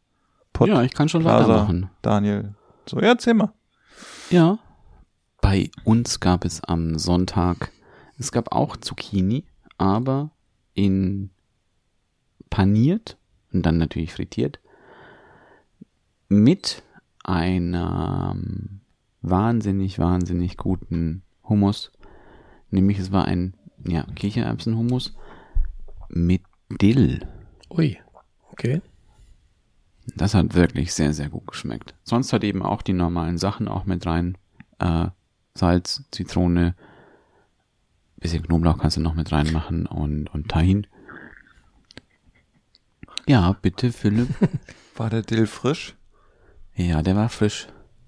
Pot, Ja, ich kann schon Plaza, weitermachen. Daniel. So, ja, erzähl mal. Ja. Bei uns gab es am Sonntag, es gab auch Zucchini, aber in paniert und dann natürlich frittiert mit einem wahnsinnig, wahnsinnig guten Hummus. Nämlich es war ein ja, Kichererbsenhummus mit Dill. Ui. Okay. Das hat wirklich sehr, sehr gut geschmeckt. Sonst hat eben auch die normalen Sachen auch mit rein. Äh, Salz, Zitrone, bisschen Knoblauch kannst du noch mit reinmachen und, und Tahin. Ja, bitte, Philipp. War der Dill frisch? Ja, der war frisch.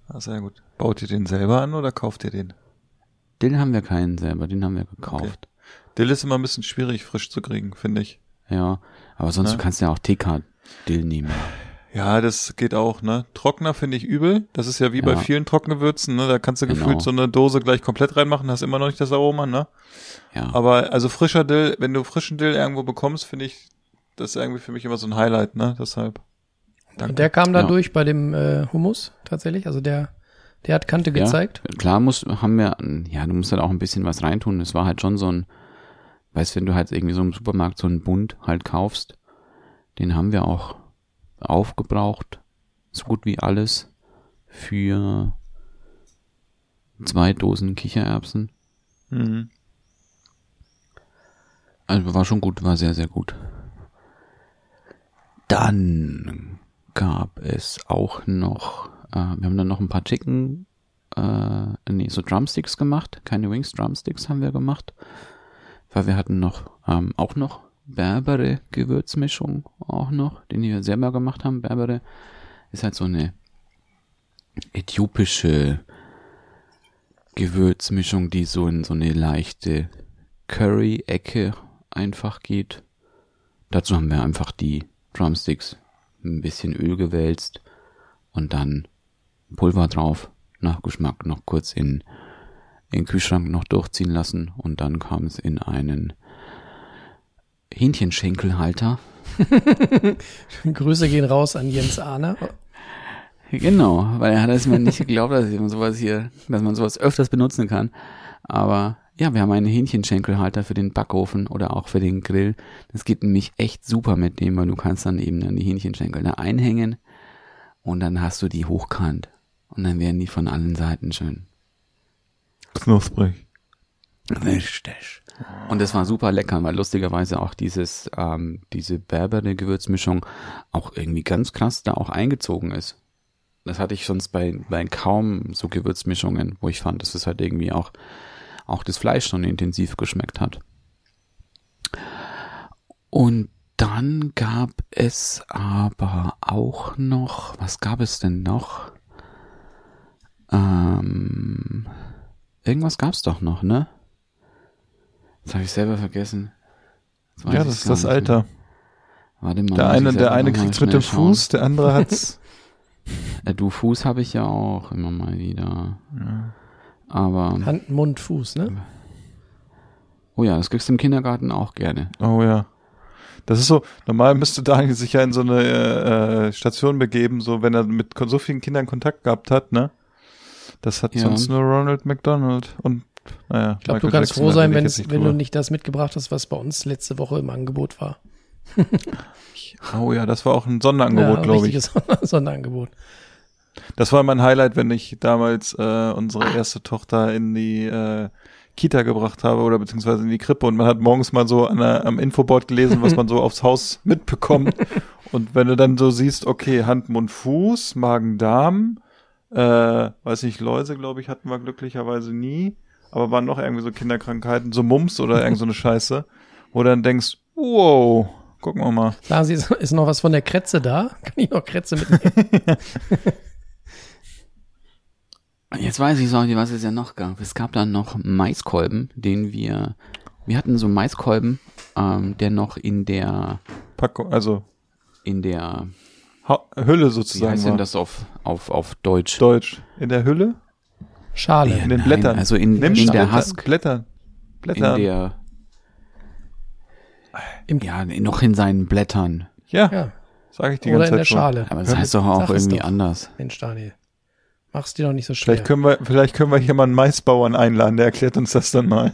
Ah, sehr gut. Baut ihr den selber an oder kauft ihr den? Den haben wir keinen selber, den haben wir gekauft. Dill ist immer ein bisschen schwierig frisch zu kriegen, finde ich. Ja, aber sonst Ne? du kannst ja auch TK-Dill nehmen. Ja, das geht auch, ne? Trockener finde ich übel. Das ist ja wie bei Ja. vielen Trockengewürzen, ne? Da kannst du Genau. gefühlt so eine Dose gleich komplett reinmachen, hast immer noch nicht das Aroma, ne? Ja, Aber also frischer Dill, wenn du frischen Dill irgendwo bekommst, finde ich, das ist irgendwie für mich immer so ein Highlight, ne? Deshalb. Und der kam da Ja. durch bei dem äh, Hummus tatsächlich. Also der, der hat Kante Ja. gezeigt. klar muss, haben wir, ja, du musst halt auch ein bisschen was reintun. Es war halt schon so ein, weißt, wenn du halt irgendwie so im Supermarkt so einen Bund halt kaufst, den haben wir auch aufgebraucht, so gut wie alles, für zwei Dosen Kichererbsen. Mhm. Also war schon gut, war sehr, sehr gut. Dann gab es auch noch, äh, wir haben dann noch ein paar Chicken, äh, nee, so Drumsticks gemacht. Keine Wings, Drumsticks haben wir gemacht. Weil wir hatten noch, ähm, auch noch Berbere Gewürzmischung auch noch, den wir selber gemacht haben. Berbere ist halt so eine äthiopische Gewürzmischung, die so in so eine leichte Curry-Ecke einfach geht. Dazu haben wir einfach die Drumsticks ein bisschen Öl gewälzt und dann Pulver drauf, nach Geschmack noch kurz in, in den Kühlschrank noch durchziehen lassen und dann kam es in einen Hähnchenschenkelhalter. Grüße gehen raus an Jens Ahner. Genau, weil er hat es mir nicht geglaubt, dass man sowas hier, dass man sowas öfters benutzen kann. Aber ja, wir haben einen Hähnchenschenkelhalter für den Backofen oder auch für den Grill. Das geht nämlich echt super mit dem, weil du kannst dann eben dann die Hähnchenschenkel da einhängen und dann hast du die hochkant. Und dann werden die von allen Seiten schön Knusprig. Richtig. Und das war super lecker, weil lustigerweise auch dieses, ähm, diese Berbere Gewürzmischung auch irgendwie ganz krass da auch eingezogen ist. Das hatte ich sonst bei, bei kaum so Gewürzmischungen, wo ich fand, dass es halt irgendwie auch, auch das Fleisch schon intensiv geschmeckt hat. Und dann gab es aber auch noch, was gab es denn noch? Ähm, irgendwas gab's doch noch, ne? Das habe ich selber vergessen. Weiß Ja, das ist das. Alter. Warte mal. Der eine, der eine kriegt's mit dem schauen. Fuß, der andere hat's. Äh, du Fuß habe ich ja auch immer mal wieder. Aber, Hand, Mund, Fuß, ne? oh ja, das kriegst du im Kindergarten auch gerne. Oh ja. Das ist so, normal müsste Daniel sich ja in so eine äh, Station begeben, so wenn er mit so vielen Kindern Kontakt gehabt hat, ne? Das hat Ja. sonst nur Ronald McDonald und naja. Ich glaube, du kannst Jackson, froh sein, wenn, wenn du nicht das mitgebracht hast, was bei uns letzte Woche im Angebot war. Oh ja, das war auch ein Sonderangebot, ja, glaube ich. richtiges Sonderangebot. Das war mein Highlight, wenn ich damals äh, unsere erste Tochter in die äh, Kita gebracht habe oder beziehungsweise in die Krippe und man hat morgens mal so der, am Infoboard gelesen, was man so aufs Haus mitbekommt. Und wenn du dann so siehst, okay, Hand, Mund, Fuß, Magen, Darm, äh, weiß nicht, Läuse, glaube ich, hatten wir glücklicherweise nie, aber waren noch irgendwie so Kinderkrankheiten, so Mumps oder irgend so eine Scheiße, wo du dann denkst, wow, gucken wir mal. Sagen Sie, ist, ist noch was von der Kretze da? Kann ich noch Kretze mitnehmen? Jetzt weiß ich so, was es ja noch gab. Es gab dann noch Maiskolben, den wir, wir hatten so Maiskolben, ähm, der noch in der, Packung, also in der, ha Hülle wie sozusagen. heißt denn das auf, auf, auf Deutsch? Deutsch. In der Hülle? Schale. In den Nein, Blättern. Also in, Nimm in der Husk, Blätter. in Blätter. der, Im- ja, noch in seinen Blättern. ja, Ja. sage ich die Oder ganze in der Zeit schon. Schale. Aber das heißt doch auch Sag irgendwie doch. anders. Mensch, Daniel. Mach's dir doch nicht so schwer. Vielleicht können wir, vielleicht können wir hier mal einen Maisbauern einladen, der erklärt uns das dann mal.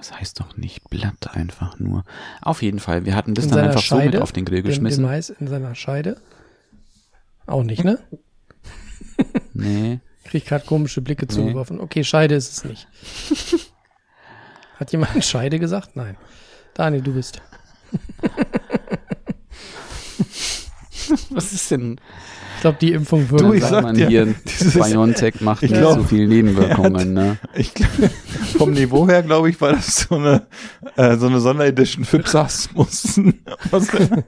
Das heißt doch nicht Blatt einfach nur. Auf jeden Fall, wir hatten das In dann einfach so mit Scheide? auf den Grill Den, den geschmissen. Mais in seiner Scheide? Auch nicht, ne? nee. Krieg gerade komische Blicke Nee. zugeworfen. Okay, Scheide ist es nicht. Hat jemand Scheide gesagt? Nein. Daniel, du bist. Was ist denn? Ich glaube, die Impfung Du, würde ich sag man dir, hier, dieses- BioNTech macht ich nicht glaub, so viel Nebenwirkungen, ne? Ich glaub, vom Niveau her, glaube ich, war das so eine, äh, so eine Sonderedition für Psasmussen, was, er-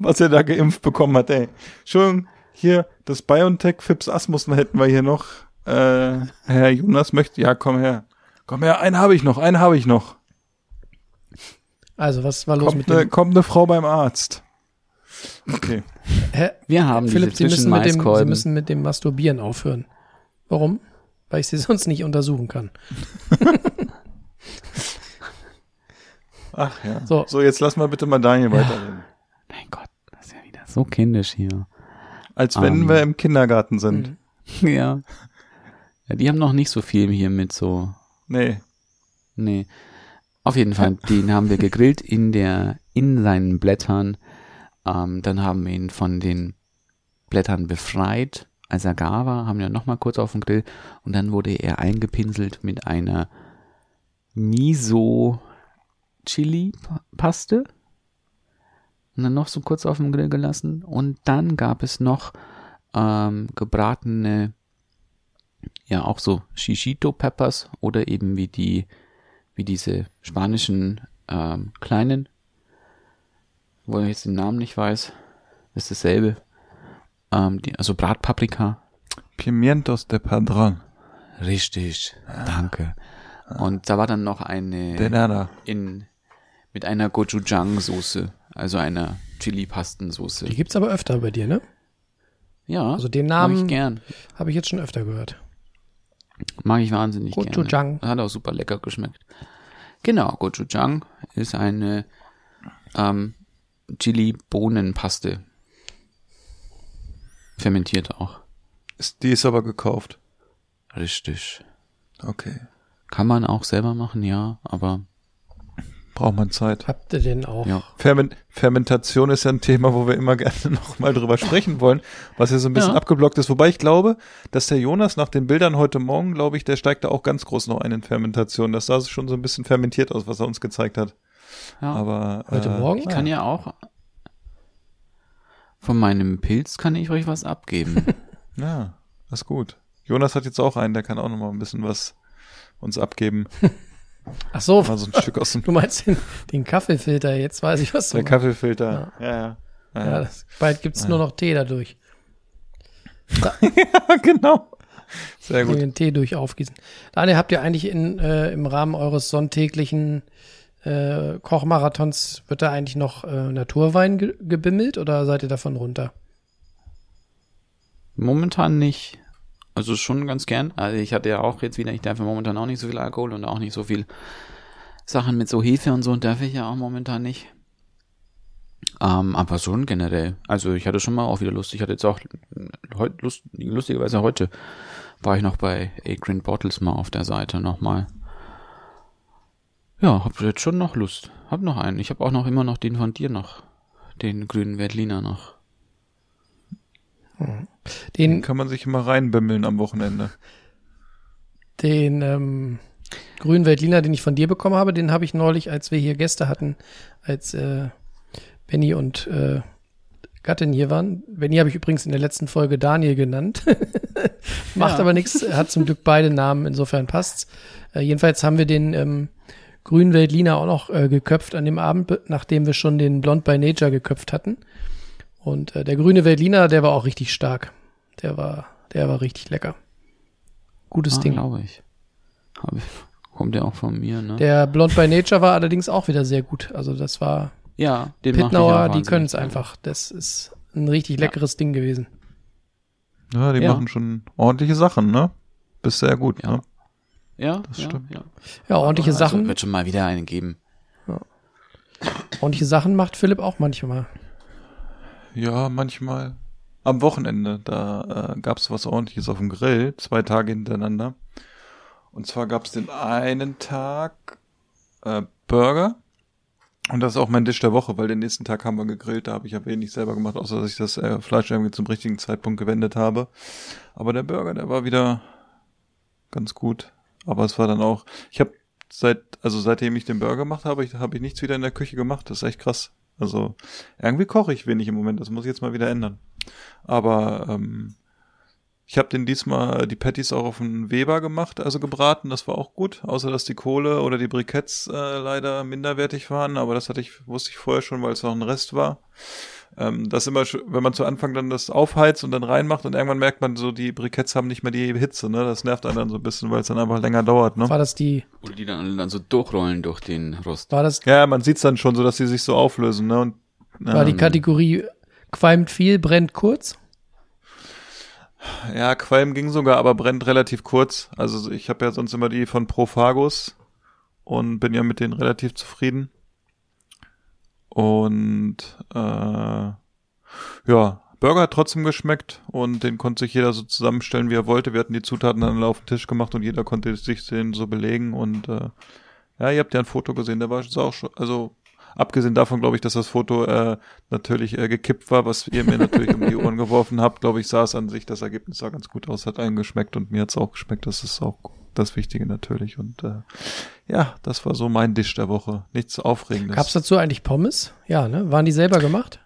was er da geimpft bekommen hat, ey. Entschuldigung, hier, das BioNTech Fips Asmussen hätten wir hier noch. Äh, Herr Jonas möchte, ja, komm her. Komm her, einen habe ich noch, einen habe ich noch. Also, was war los Kommt mit dem? kommt eine Frau beim Arzt. Okay. Hä? Wir haben Philipp, Sie diese müssen, mit dem, Sie müssen mit dem Masturbieren aufhören. Warum? Weil ich Sie sonst nicht untersuchen kann. Ach ja. So. So, jetzt lass mal bitte mal Daniel weiterreden. Mein Gott, das ist ja wieder so kindisch hier. Als wenn Ähm. wir im Kindergarten sind. Mhm. Ja. Ja, die haben noch nicht so viel hier mit so, Nee. nee. Auf jeden Fall, den haben wir gegrillt in der, in seinen Blättern. Ähm, dann haben wir ihn von den Blättern befreit, als er gar war, haben wir nochmal kurz auf den Grill und dann wurde er eingepinselt mit einer Miso-Chili-Paste und dann noch so kurz auf dem Grill gelassen und dann gab es noch ähm, gebratene, ja auch so Shishito Peppers oder eben wie die, wie diese spanischen ähm, kleinen, wo ich jetzt den Namen nicht weiß, ist dasselbe. Ähm, die, also Bratpaprika. Pimientos de Padron. Richtig, danke. Und da war dann noch eine De nada. in mit einer Gochujang-Soße, also einer Chili-Pastensoße. Die gibt's aber öfter bei dir, ne? Ja, Also den mag Namen ich gern. habe ich jetzt schon öfter gehört. Mag ich wahnsinnig Gochujang. gerne. Hat auch super lecker geschmeckt. Genau, Gochujang ist eine ähm, Chili-Bohnenpaste. Fermentiert auch. Ist, die ist aber gekauft. Richtig. Okay. Kann man auch selber machen, ja, aber Braucht man Zeit. Habt ihr den auch? ja. Ferment Fermentation ist ja ein Thema, wo wir immer gerne noch mal drüber sprechen wollen, was ja so ein bisschen Ja. abgeblockt ist. Wobei ich glaube, dass der Jonas nach den Bildern heute Morgen, glaube ich, der steigt da auch ganz groß noch ein in Fermentation. Das sah schon so ein bisschen fermentiert aus, was er uns gezeigt hat. Ja. Aber Heute äh, Morgen? Ich kann ja auch von meinem Pilz kann ich euch was abgeben. Ja, das ist gut. Jonas hat jetzt auch einen, der kann auch noch mal ein bisschen was uns abgeben. Ach so, Mal so ein Stück aus dem du meinst den, den Kaffeefilter. Jetzt weiß ich, was du der meinst. Kaffeefilter. Ja, ja. Ja, Ja, das, bald gibt's nur noch Tee dadurch. genau. Sehr Gut. gut. Den Tee durch aufgießen. Daniel, habt ihr eigentlich in, äh, im Rahmen eures sonntäglichen äh, Kochmarathons, wird da eigentlich noch äh, Naturwein ge gebimmelt oder seid ihr davon runter? Momentan nicht. Also schon ganz gern. Also ich hatte ja auch jetzt wieder, ich darf ja momentan auch nicht so viel Alkohol und auch nicht so viel Sachen mit so Hefe und so darf ich ja auch momentan nicht. Ähm, aber schon generell. Also ich hatte schon mal auch wieder Lust. Ich hatte jetzt auch heute Lust, lustigerweise heute war ich noch bei Acrin Bottles mal auf der Seite nochmal. Ja, hab jetzt schon noch Lust. Hab noch einen. Ich habe auch noch immer noch den von dir noch. Den grünen Veltliner noch. Den Den, kann man sich immer reinbimmeln am Wochenende. den ähm, grünen Veltliner, den ich von dir bekommen habe, den habe ich neulich, als wir hier Gäste hatten, als äh, Benny und äh, Gattin hier waren. Benny habe ich übrigens in der letzten Folge Daniel genannt. Macht Ja. aber nichts, er hat zum Glück beide Namen, insofern passt's. Äh, jedenfalls haben wir den ähm, grünen Veltliner auch noch äh, geköpft an dem Abend, be- nachdem wir schon den Blond by Nature geköpft hatten. Und äh, der grüne Veltliner, der war auch richtig stark. Der war, der war richtig lecker. Gutes Ah, Ding. glaube ich. Hab ich. Kommt ja auch von mir, ne? Der Blond by Nature war allerdings auch wieder sehr gut. Also das war ja, den Pitnauer, die können es einfach. Das ist ein richtig leckeres Ding gewesen. Ja, die Ja. machen schon ordentliche Sachen, ne? Bist sehr gut, Ja. ne? Ja, Das ja, stimmt. Ja. Ja, ordentliche Also, Sachen. wird schon mal wieder einen geben. Ordentliche Sachen macht Philipp auch manchmal. Ja, manchmal. Am Wochenende, da äh, gab's was ordentliches auf dem Grill, zwei Tage hintereinander. Und zwar gab's den einen Tag, äh, Burger. Und das ist auch mein Dish der Woche, weil den nächsten Tag haben wir gegrillt. Da habe ich ja wenig selber gemacht, außer dass ich das äh, Fleisch irgendwie zum richtigen Zeitpunkt gewendet habe. Aber der Burger, der war wieder ganz gut. Aber es war dann auch, ich habe seit, also seitdem ich den Burger gemacht habe, ich, habe ich nichts wieder in der Küche gemacht. Das ist echt krass. Also irgendwie koche ich wenig im Moment. Das muss ich jetzt mal wieder ändern. Aber ähm, ich habe den diesmal die Patties auch auf einen Weber gemacht, also gebraten. Das war auch gut, außer dass die Kohle oder die Briketts äh, leider minderwertig waren. Aber das hatte ich wusste ich vorher schon, weil es noch ein Rest war. Ähm, das immer, wenn man zu Anfang dann das aufheizt und dann reinmacht und irgendwann merkt man so, die Briketts haben nicht mehr die Hitze. Ne, das nervt einen dann so ein bisschen, weil es dann einfach länger dauert. Ne? War das die, Oder die dann, dann so durchrollen durch den Rost. war das, Ja, man sieht's dann schon so, dass sie sich so auflösen. Ne? Und, war die ähm, Kategorie qualmt viel, brennt kurz? Ja, Qualm ging sogar, aber brennt relativ kurz. Also ich habe ja sonst immer die von Profagus und bin ja mit denen relativ zufrieden. Und äh, ja, Burger hat trotzdem geschmeckt und den konnte sich jeder so zusammenstellen, wie er wollte. Wir hatten die Zutaten dann auf den Tisch gemacht und jeder konnte sich den so belegen und äh, ja, ihr habt ja ein Foto gesehen, da war es auch schon, also abgesehen davon glaube ich, dass das Foto äh, natürlich äh, gekippt war, was ihr mir natürlich um die Ohren geworfen habt, glaube ich, sah es an sich, das Ergebnis sah ganz gut aus, hat allen geschmeckt und mir hat's auch geschmeckt, das ist auch das Wichtige natürlich und äh, ja, das war so mein Dish der Woche, nichts Aufregendes. Gab's dazu eigentlich Pommes? Ja, ne? Waren die selber gemacht?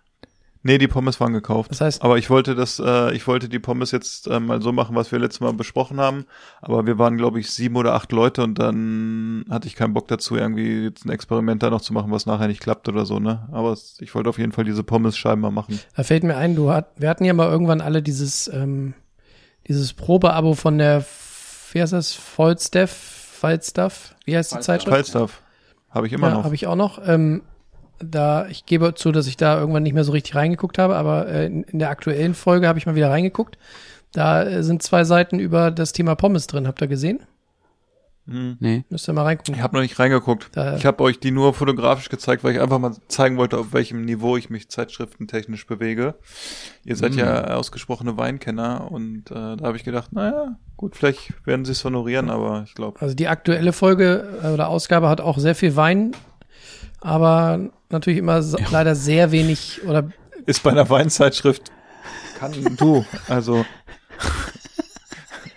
Nee, die Pommes waren gekauft. Das heißt- aber ich wollte das, äh, ich wollte die Pommes jetzt äh, mal so machen, was wir letztes Mal besprochen haben. Aber wir waren, glaube ich, sieben oder acht Leute und dann hatte ich keinen Bock dazu, irgendwie jetzt ein Experiment da noch zu machen, was nachher nicht klappt oder so, ne? Aber es, ich wollte auf jeden Fall diese Pommes-Scheiben mal machen. Da fällt mir ein, du hat, wir hatten ja mal irgendwann alle dieses, ähm, dieses Probeabo von der, wie heißt das, Vollstaff, Falstaff, wie heißt die Zeitschrift? Falstaff. Habe ich immer ja, noch. habe ich auch noch. Ähm, da, ich gebe zu, dass ich da irgendwann nicht mehr so richtig reingeguckt habe, aber äh, in, in der aktuellen Folge habe ich mal wieder reingeguckt. Da äh, sind zwei Seiten über das Thema Pommes drin. Habt ihr gesehen? Nee. Müsst ihr mal reingucken. Ich habe noch nicht reingeguckt. Da- ich habe euch die nur fotografisch gezeigt, weil ich einfach mal zeigen wollte, auf welchem Niveau ich mich zeitschriftentechnisch bewege. Ihr seid ja ausgesprochene Weinkenner und äh, da habe ich gedacht, naja, gut, vielleicht werden sie es honorieren, aber ich glaube, Also die aktuelle Folge äh, oder Ausgabe hat auch sehr viel Wein, aber natürlich immer so, leider sehr wenig oder ist bei einer Weinzeitschrift kann du, also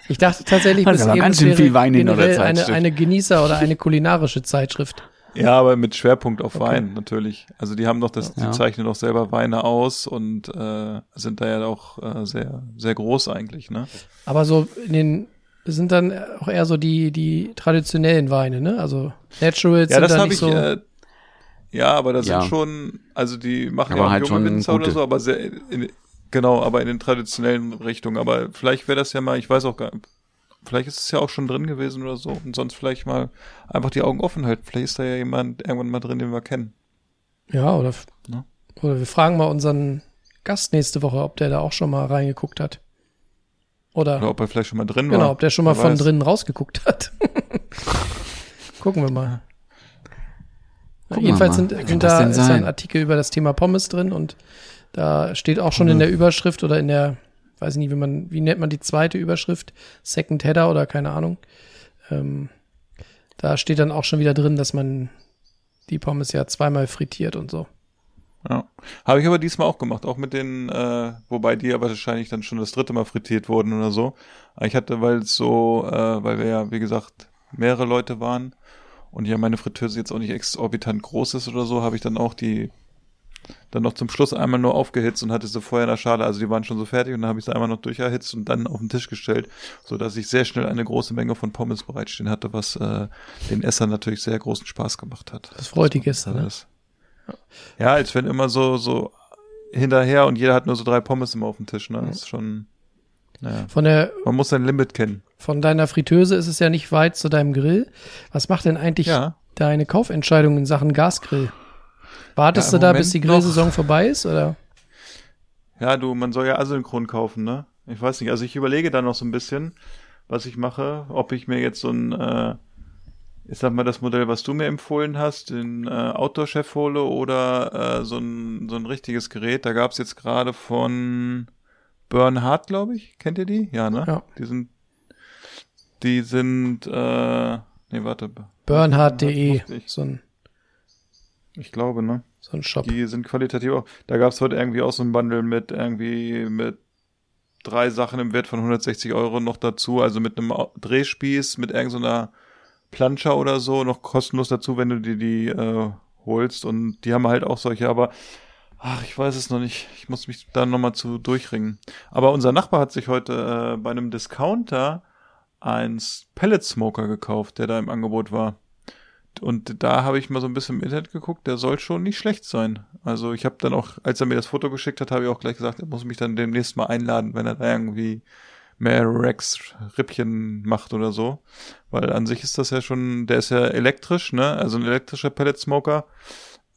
ich dachte tatsächlich, Hat bis eben ganz schön viel Wein in der generell eine, eine Genießer- oder eine kulinarische Zeitschrift. ja, aber mit Schwerpunkt auf Wein natürlich. Also die haben doch das, Ja. die zeichnen doch selber Weine aus und äh, sind da ja auch äh, sehr sehr groß eigentlich, ne? Aber so in den sind dann auch eher so die die traditionellen Weine, ne? Also Naturals Ja, sind das dann habe nicht ich. so. Äh, ja, aber das Ja. sind schon, also die machen Aber ja auch halt junge schon Winzer oder so, aber sehr, in, genau, aber in den traditionellen Richtungen. Aber vielleicht wäre das ja mal, ich weiß auch gar nicht, vielleicht ist es ja auch schon drin gewesen oder so. Und sonst vielleicht mal einfach die Augen offen halten. Vielleicht ist da ja jemand irgendwann mal drin, den wir kennen. ja, oder Ne? oder wir fragen mal unseren Gast nächste Woche, ob der da auch schon mal reingeguckt hat. Oder Oder ob er vielleicht schon mal drin war. genau, ob der schon mal Wer von weiß. drinnen rausgeguckt hat. Gucken wir mal. Gucken wir Jedenfalls sind, sind da ist ein? Artikel über das Thema Pommes drin und da steht auch schon in der Überschrift oder in der, weiß ich nicht, wie man, wie nennt man die zweite Überschrift? Second Header oder keine Ahnung. Ähm, da steht dann auch schon wieder drin, dass man die Pommes ja zweimal frittiert und so. Ja. Habe ich aber diesmal auch gemacht, auch mit den, äh, wobei die aber wahrscheinlich dann schon das dritte Mal frittiert wurden oder so. Ich hatte, weil es so, äh, weil wir ja, wie gesagt, mehrere Leute waren und ja meine Fritteuse jetzt auch nicht exorbitant groß ist oder so, habe ich dann auch die dann noch zum Schluss einmal nur aufgehitzt und hatte sie vorher in der Schale, also die waren schon so fertig und dann habe ich sie einmal noch durcherhitzt und dann auf den Tisch gestellt, so dass ich sehr schnell eine große Menge von Pommes bereitstehen hatte, was äh, den Essern natürlich sehr großen Spaß gemacht hat. Das freut die Gäste, ne? Ja, als wenn immer so, so hinterher und jeder hat nur so drei Pommes immer auf dem Tisch, ne? Das ist schon, naja. Von der, Man muss sein Limit kennen. von deiner Fritteuse ist es ja nicht weit zu deinem Grill. Was macht denn eigentlich Ja. deine Kaufentscheidung in Sachen Gasgrill? Wartest Ja, du da, bis die Moment noch. Grillsaison vorbei ist, oder? Ja, du, man soll ja asynchron kaufen, ne? Ich weiß nicht, also ich überlege da noch so ein bisschen, was ich mache, ob ich mir jetzt so ein, äh, ich sag mal, das Modell, was du mir empfohlen hast, den äh, Outdoor-Chef hole oder äh, so, ein, so ein richtiges Gerät. Da gab's jetzt gerade von Bernhard, glaube ich. Kennt ihr die? Ja, ne? Ja. Die sind, die sind, äh, Nee, warte. Bernhard.de, so ein, Ich glaube, ne? so ein Shop. Die sind qualitativ auch. Da gab's heute irgendwie auch so ein Bundle mit irgendwie mit drei Sachen im Wert von 160 Euro noch dazu, also mit einem Drehspieß, mit irgendeiner Planscher oder so, noch kostenlos dazu, wenn du dir die äh, holst. Und die haben halt auch solche, aber ach, ich weiß es noch nicht. Ich muss mich da nochmal zu durchringen. Aber unser Nachbar hat sich heute äh, bei einem Discounter ein Pellet Smoker gekauft, der da im Angebot war. Und da habe ich mal so ein bisschen im Internet geguckt, der soll schon nicht schlecht sein. Also ich habe dann auch, als er mir das Foto geschickt hat, habe ich auch gleich gesagt, er muss mich dann demnächst mal einladen, wenn er da irgendwie mehr Rex Rippchen macht oder so. Weil an sich ist das ja schon, der ist ja elektrisch, ne? Also ein elektrischer Pellet Smoker.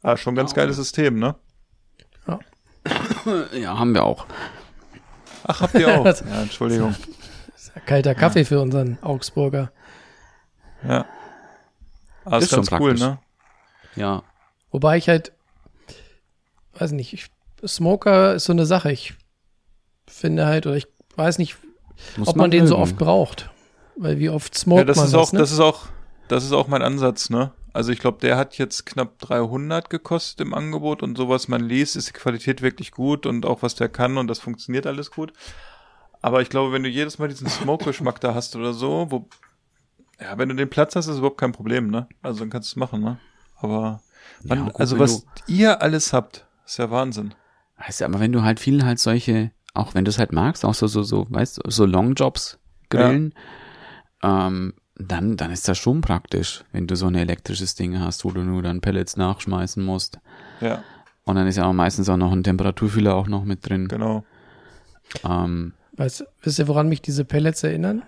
Ah, schon ein ganz geiles System, ne? Ja, haben wir auch. Ach, habt ihr auch? ja, Entschuldigung. Kalter Kaffee für unseren Augsburger. Ja. Ah, ist, Ist schon ganz cool, praktisch. ne? Ja. Wobei ich halt, weiß nicht, ich, Smoker ist so eine Sache. Ich finde halt, oder ich weiß nicht, Muss ob man, den so oft braucht. Weil wie oft smoked Ja, das man ist das, auch, ne? das ist auch, das ist auch mein Ansatz, ne? Also ich glaube, der hat jetzt knapp 300 gekostet im Angebot und so was man liest, ist die Qualität wirklich gut und auch was der kann und das funktioniert alles gut. Aber ich glaube, wenn du jedes Mal diesen Smoke-Geschmack da hast oder so, wo, ja, wenn du den Platz hast, ist überhaupt kein Problem, ne? Also dann kannst du es machen, ne? Aber, man, Ja, gut, also was ihr alles habt, ist ja Wahnsinn. Weißt du, aber wenn du halt viel halt solche, auch wenn du es halt magst, auch so, so, so, weißt du, so Longjobs grillen, ähm, dann, dann ist das schon praktisch, wenn du so ein elektrisches Ding hast, wo du nur dann Pellets nachschmeißen musst. Ja, Und dann ist ja auch meistens auch noch ein Temperaturfühler auch noch mit drin. genau. Ähm, Weißt, wisst ihr, woran mich diese Pellets erinnern?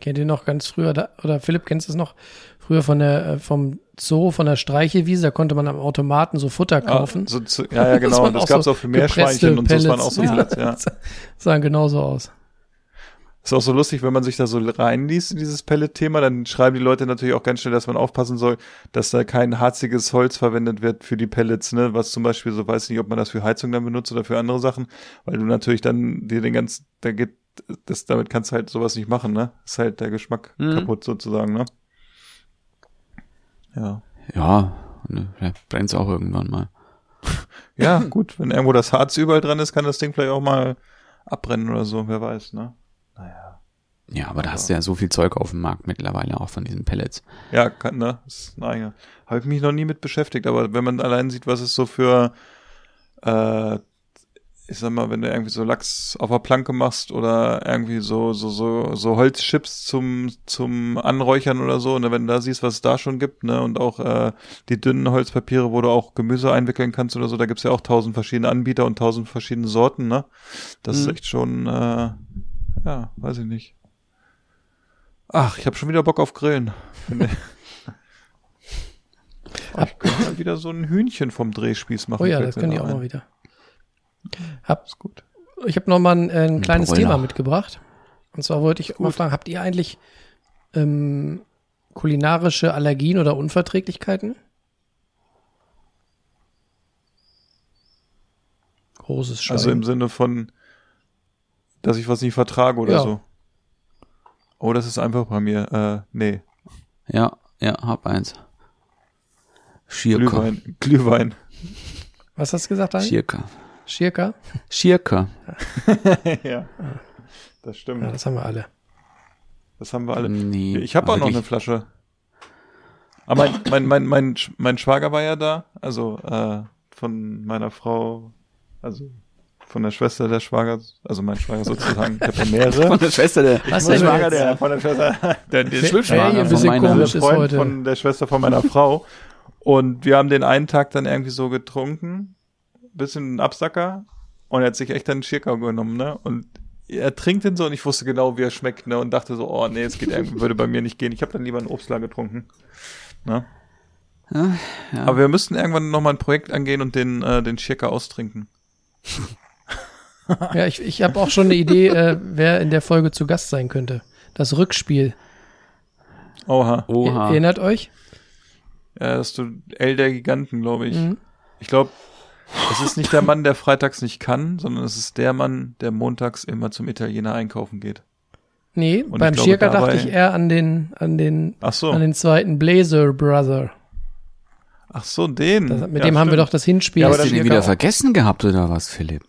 Kennt ihr noch ganz früher, da, oder Philipp, kennst du es noch? Früher von der, äh, vom Zoo, von der Streichewiese, da konnte man am Automaten so Futter kaufen. Ah, so, ja, ja, genau. das auch gab's so auch für Meerschweinchen und so, das waren auch so Pellets. Pellets, ja. Sahen genauso aus. Ist auch so lustig, wenn man sich da so reinliest in dieses Pellet-Thema, dann schreiben die Leute natürlich auch ganz schnell, dass man aufpassen soll, dass da kein harziges Holz verwendet wird für die Pellets, ne? Was zum Beispiel, so weiß nicht, ob man das für Heizung dann benutzt oder für andere Sachen, weil du natürlich dann dir den ganzen, da geht, das, damit kannst du halt sowas nicht machen, ne? Ist halt der Geschmack Mhm. kaputt sozusagen, ne? Ja. ja, ne, vielleicht brennt's auch irgendwann mal. Ja, gut, wenn irgendwo das Harz überall dran ist, kann das Ding vielleicht auch mal abbrennen oder so, wer weiß, ne? Naja. Ja, aber da hast du ja so viel Zeug auf dem Markt mittlerweile auch von diesen Pellets. Ja, kann, ne? Das ist eine eigene. Habe ich mich noch nie mit beschäftigt, aber wenn man allein sieht, was es so für, äh, ich sag mal, wenn du irgendwie so Lachs auf der Planke machst oder irgendwie so, so, so, so Holzchips zum, zum Anräuchern oder so, ne, wenn du da siehst, was es da schon gibt, ne, und auch, äh, die dünnen Holzpapiere, wo du auch Gemüse einwickeln kannst oder so, da gibt's ja auch tausend verschiedene Anbieter und tausend verschiedene Sorten, ne. Das ist Mhm. echt schon, äh, ja, weiß ich nicht. Ach, ich habe schon wieder Bock auf Grillen. ich. Oh, ich könnte mal wieder so ein Hühnchen vom Drehspieß machen. Oh ja, das können die auch ein. mal wieder. Hab, Ist gut. ich habe noch mal ein, äh, ein kleines. Thema mitgebracht. Und zwar wollte ich mal fragen, habt ihr eigentlich ähm, kulinarische Allergien oder Unverträglichkeiten? Großes Schwein. Also im Sinne von, dass ich was nicht vertrage oder Ja. so. Oh, das ist einfach bei mir. Äh, nee. Ja, ja, hab eins. Schirka. Glühwein. Glühwein. Was hast du gesagt, Daniel? Schirka. Schirka? Schirka. ja. Das stimmt. Ja, das haben wir alle. Das haben wir alle. Nee, Ich habe auch noch wirklich. eine Flasche. Aber mein, mein, mein, mein, mein Schwager war ja da, also äh, von meiner Frau, also von der Schwester der Schwager, also mein Schwager sozusagen, ich habe ja mehrere. Von der Schwester der, Was denn Schwager, jetzt? der von der Schwester, der, der Schwibschwager ein von bisschen meiner komisch ist Freund heute. von der Schwester von meiner Frau. Und wir haben den einen Tag dann irgendwie so getrunken, bisschen ein Absacker, und er hat sich echt dann einen Schirkau genommen, ne? Und er trinkt den so und ich wusste genau, wie er schmeckt, ne? Und dachte so, oh nee, es geht irgendwie, würde bei mir nicht gehen. Ich habe dann lieber einen Obstler getrunken. Ne? Ja, ja. Aber wir müssten irgendwann nochmal ein Projekt angehen und den, äh, den Schirka austrinken. Ja, ich, ich habe auch schon eine Idee, äh, wer in der Folge zu Gast sein könnte. Das Rückspiel. Oha. Oha. Er- Erinnert euch? Ja, das ist du L der Giganten, glaube ich. Mhm. Ich glaube, es ist nicht der Mann, der freitags nicht kann, sondern es ist der Mann, der montags immer zum Italiener einkaufen geht. Nee, Und beim Schirker dachte ich eher an den, an den, Ach so. an den zweiten Blazer Brother. Ach so, den. Das, mit Ja, dem haben wir stimmt. doch das Hinspiel. Ja, aber Hast du den wieder auch- vergessen gehabt oder was, Philipp?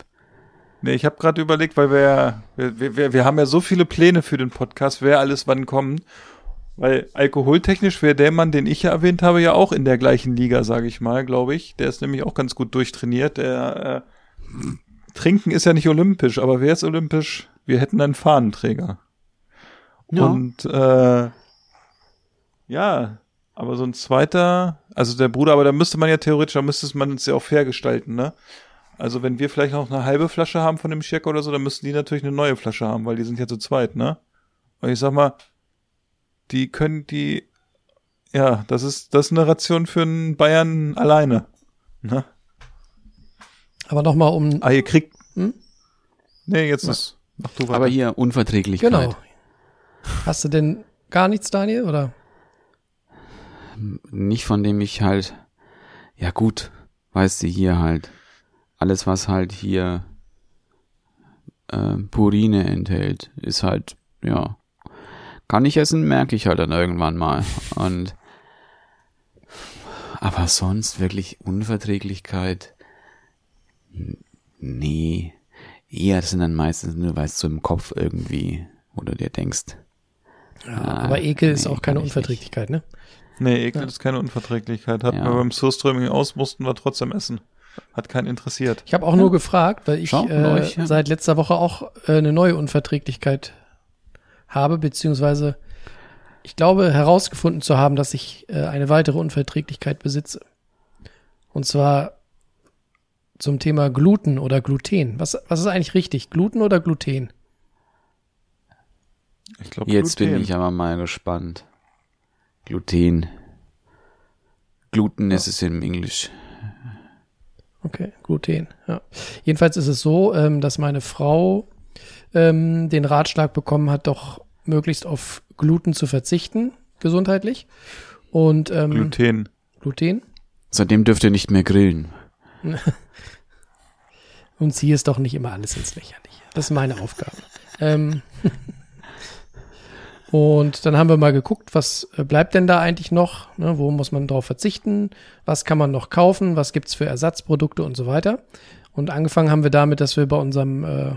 Nee, ich habe gerade überlegt, weil wir, ja- wir, wir, wir haben ja so viele Pläne für den Podcast, wer alles wann kommt. Weil alkoholtechnisch wäre der Mann, den ich ja erwähnt habe, ja auch in der gleichen Liga, sage ich mal, glaube ich. Der ist nämlich auch ganz gut durchtrainiert. Der äh, Trinken ist ja nicht olympisch, aber wer ist olympisch? Wir hätten einen Fahnenträger. Ja. Und äh, ja, aber so ein zweiter, also der Bruder, aber da müsste man ja theoretisch, da müsste man es ja auch fair gestalten, ne? Also wenn wir vielleicht noch eine halbe Flasche haben von dem Schirk oder so, dann müssten die natürlich eine neue Flasche haben, weil die sind ja zu zweit, ne? Und ich sag mal, die können die, ja, das ist, das ist eine Ration für einen Bayern alleine. Ne? Aber nochmal um, Ah, ihr kriegt, Hm? nee, jetzt ist, mach du weiter. Aber hier Unverträglichkeit. genau. Hast du denn gar nichts, Daniel, oder? Nicht von dem ich halt, ja gut, weißt du, hier halt, alles was halt hier äh, Purine enthält, ist halt, ja, kann ich essen, merke ich halt dann irgendwann mal. Und aber sonst wirklich Unverträglichkeit, nee, eher das sind dann meistens nur, weil es so im Kopf irgendwie, wo du dir denkst, ah, Aber Ekel ist nee, auch keine ich nicht. Unverträglichkeit, ne? Nee, Ekel ist keine Unverträglichkeit. Hatten Ja. wir beim Surströming aus, mussten wir trotzdem essen. Hat keinen interessiert. Ich habe auch nur gefragt, weil ich äh, euch, ja. seit letzter Woche auch äh, eine neue Unverträglichkeit habe, beziehungsweise ich glaube herausgefunden zu haben, dass ich äh, eine weitere Unverträglichkeit besitze. Und zwar zum Thema Gluten oder Gluten. Was, was ist eigentlich richtig? Gluten oder Gluten? Ich glaube, Jetzt bin ich aber mal gespannt. Gluten. Gluten ist es im Englisch. Okay, Gluten. Ja. Jedenfalls ist es so, ähm, dass meine Frau ähm, den Ratschlag bekommen hat, doch möglichst auf Gluten zu verzichten, gesundheitlich. Und ähm, Gluten. Gluten. Seitdem dürft ihr nicht mehr grillen. Und ziehe es doch nicht immer alles ins Lächerliche. Das ist meine Aufgabe. ähm, und dann haben wir mal geguckt, was äh, bleibt denn da eigentlich noch? Ne, wo muss man drauf verzichten? Was kann man noch kaufen? Was gibt's für Ersatzprodukte und so weiter? Und angefangen haben wir damit, dass wir bei unserem äh,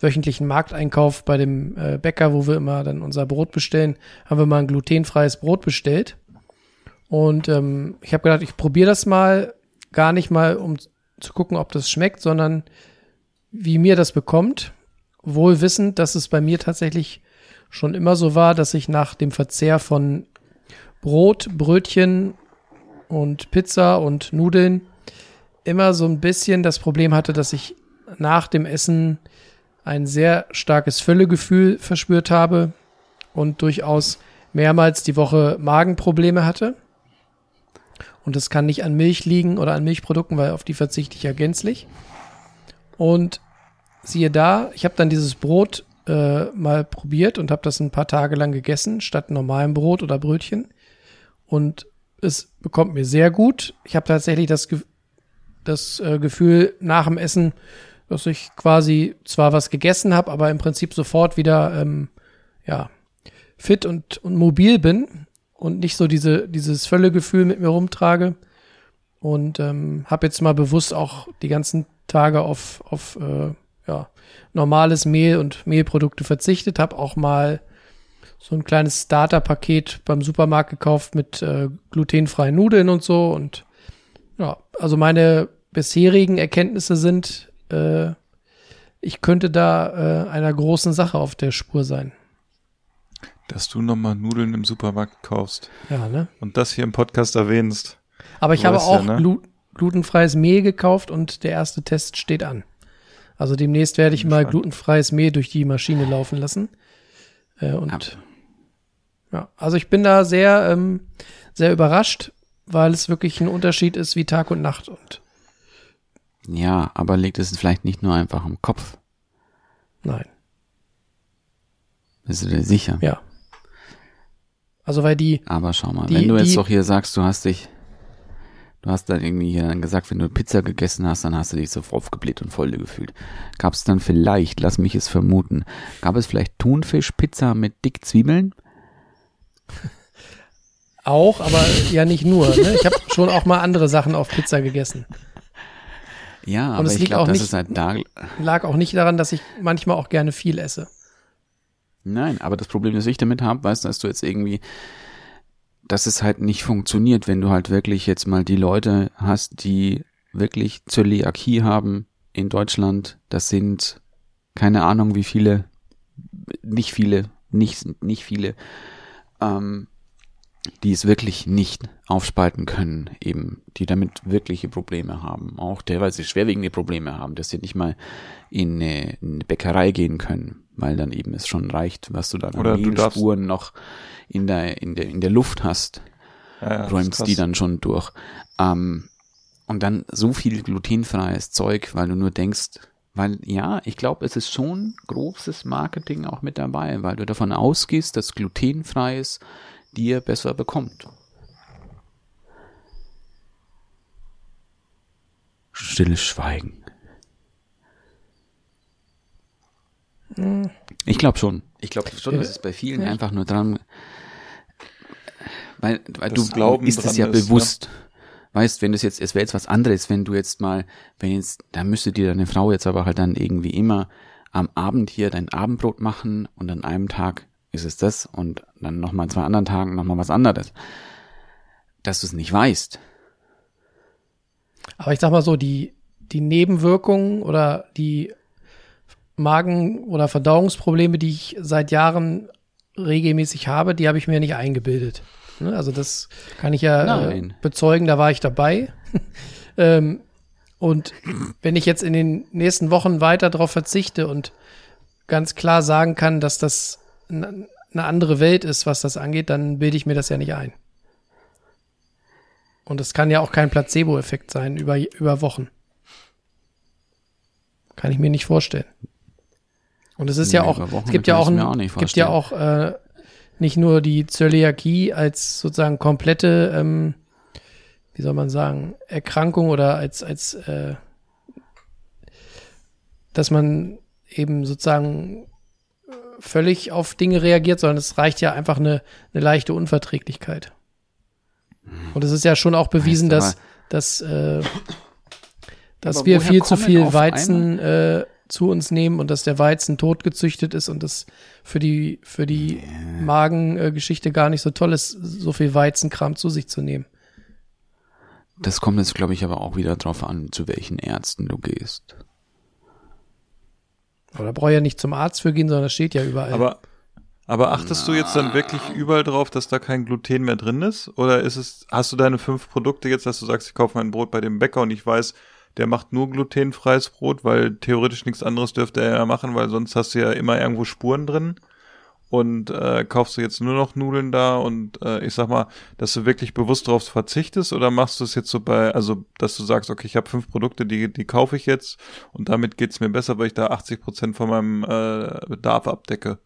wöchentlichen Markteinkauf bei dem äh, Bäcker, wo wir immer dann unser Brot bestellen, haben wir mal ein glutenfreies Brot bestellt. Und ähm, ich habe gedacht, ich probiere das mal, gar nicht mal, um zu gucken, ob das schmeckt, sondern wie mir das bekommt. Wohl wissend, dass es bei mir tatsächlich schon immer so war, dass ich nach dem Verzehr von Brot, Brötchen und Pizza und Nudeln immer so ein bisschen das Problem hatte, dass ich nach dem Essen ein sehr starkes Völlegefühl verspürt habe und durchaus mehrmals die Woche Magenprobleme hatte. Und das kann nicht an Milch liegen oder an Milchprodukten, weil auf die verzichte ich ja gänzlich. Und siehe da, ich habe dann dieses Brot äh, mal probiert und habe das ein paar Tage lang gegessen, statt normalem Brot oder Brötchen. Und es bekommt mir sehr gut. Ich habe tatsächlich das, Ge das äh, Gefühl nach dem Essen, dass ich quasi zwar was gegessen habe, aber im Prinzip sofort wieder ähm, ja fit und, und mobil bin und nicht so diese dieses Völlegefühl mit mir rumtrage und ähm, habe jetzt mal bewusst auch die ganzen Tage auf auf äh, ja normales Mehl und Mehlprodukte verzichtet, habe auch mal so ein kleines Starter-Paket beim Supermarkt gekauft mit äh, glutenfreien Nudeln und so und ja, also meine bisherigen Erkenntnisse sind, äh, ich könnte da äh, einer großen Sache auf der Spur sein. Dass du nochmal Nudeln im Supermarkt kaufst Ja, ne? und das hier im Podcast erwähnst. Aber ich habe weißt ja, auch ne? glu glutenfreies Mehl gekauft und der erste Test steht an. Also demnächst werde ich mal glutenfreies Mehl durch die Maschine laufen lassen. Äh, und Ab. ja, also ich bin da sehr, ähm, sehr überrascht, weil es wirklich ein Unterschied ist wie Tag und Nacht. Und Ja, aber liegt es vielleicht nicht nur einfach am Kopf? nein, Bist du dir sicher? ja. Also weil die, Aber schau mal, Die- wenn du jetzt die- doch hier sagst, du hast dich Du hast dann irgendwie hier dann gesagt, wenn du Pizza gegessen hast, dann hast du dich so aufgebläht und voll gefühlt. Gab es dann vielleicht, lass mich es vermuten, gab es vielleicht Thunfischpizza mit dick Zwiebeln? Auch, aber ja nicht nur. Ne? Ich habe schon auch mal andere Sachen auf Pizza gegessen. Ja, Und aber es ich glaube, das nicht- ist halt da. Lag auch nicht daran, dass ich manchmal auch gerne viel esse. Nein, aber das Problem, das ich damit habe, weißt du, dass du jetzt irgendwie, dass es halt nicht funktioniert, wenn du halt wirklich jetzt mal die Leute hast, die wirklich Zöliakie haben in Deutschland. Das sind keine Ahnung wie viele, nicht viele, nicht, nicht viele, ähm, die es wirklich nicht aufspalten können, eben, die damit wirkliche Probleme haben, auch teilweise schwerwiegende Probleme haben, dass sie nicht mal in eine, in eine Bäckerei gehen können, weil dann eben es schon reicht, was du dann Oder an Mehlspuren noch in der, in der, in der Luft hast, Ja, ja, räumst die dann schon durch. Ähm, und dann so viel glutenfreies Zeug, weil du nur denkst, weil ja, ich glaube, es ist schon großes Marketing auch mit dabei, weil du davon ausgehst, dass glutenfreies dir besser bekommt. Stilles Schweigen. Ich glaube schon. Ich glaube schon, dass es bei vielen einfach nur dran, weil, weil Das du Glauben ist es ja ist, bewusst. Weißt, wenn das jetzt, es wäre jetzt was anderes, wenn du jetzt mal, wenn jetzt, da müsste dir deine Frau jetzt aber halt dann irgendwie immer am Abend hier dein Abendbrot machen und an einem Tag ist es das und dann nochmal zwei anderen Tagen nochmal was anderes. Dass du es nicht weißt. Aber ich sag mal so, die, die Nebenwirkungen oder die Magen- oder Verdauungsprobleme, die ich seit Jahren regelmäßig habe, die habe ich mir nicht eingebildet. Ne? Also das kann ich ja äh, bezeugen, da war ich dabei. ähm, und wenn ich jetzt in den nächsten Wochen weiter darauf verzichte und ganz klar sagen kann, dass das eine andere Welt ist, was das angeht, dann bilde ich mir das ja nicht ein. Und es kann ja auch kein Placebo-Effekt sein über, über Wochen. Kann ich mir nicht vorstellen. Und es ist ja Nee, auch, über Wochen es gibt ja auch, ein, auch nicht gibt ja auch äh, nicht nur die Zöliakie als sozusagen komplette, ähm, wie soll man sagen, Erkrankung oder als, als äh, dass man eben sozusagen äh, völlig auf Dinge reagiert, sondern es reicht ja einfach eine, eine leichte Unverträglichkeit. Und es ist ja schon auch bewiesen, dass, dass, äh, dass Aber wir viel zu viel Weizen äh, zu uns nehmen und dass der Weizen totgezüchtet ist und das für die, für die Magengeschichte gar nicht so toll ist, so viel Weizenkram zu sich zu nehmen. Das kommt jetzt, glaube ich, aber auch wieder drauf an, zu welchen Ärzten du gehst. Aber da brauche ich ja nicht zum Arzt für gehen, sondern das steht ja überall. Aber, aber achtest du jetzt dann wirklich überall drauf, dass da kein Gluten mehr drin ist? Oder ist es, hast du deine fünf Produkte jetzt, dass du sagst, ich kaufe mein Brot bei dem Bäcker und ich weiß, der macht nur glutenfreies Brot, weil theoretisch nichts anderes dürfte er ja machen, weil sonst hast du ja immer irgendwo Spuren drin. Und äh, kaufst du jetzt nur noch Nudeln da und äh, ich sag mal, dass du wirklich bewusst darauf verzichtest oder machst du es jetzt so bei, also dass du sagst, okay, ich habe fünf Produkte, die, die kaufe ich jetzt und damit geht's mir besser, weil ich da 80 Prozent von meinem äh, Bedarf abdecke.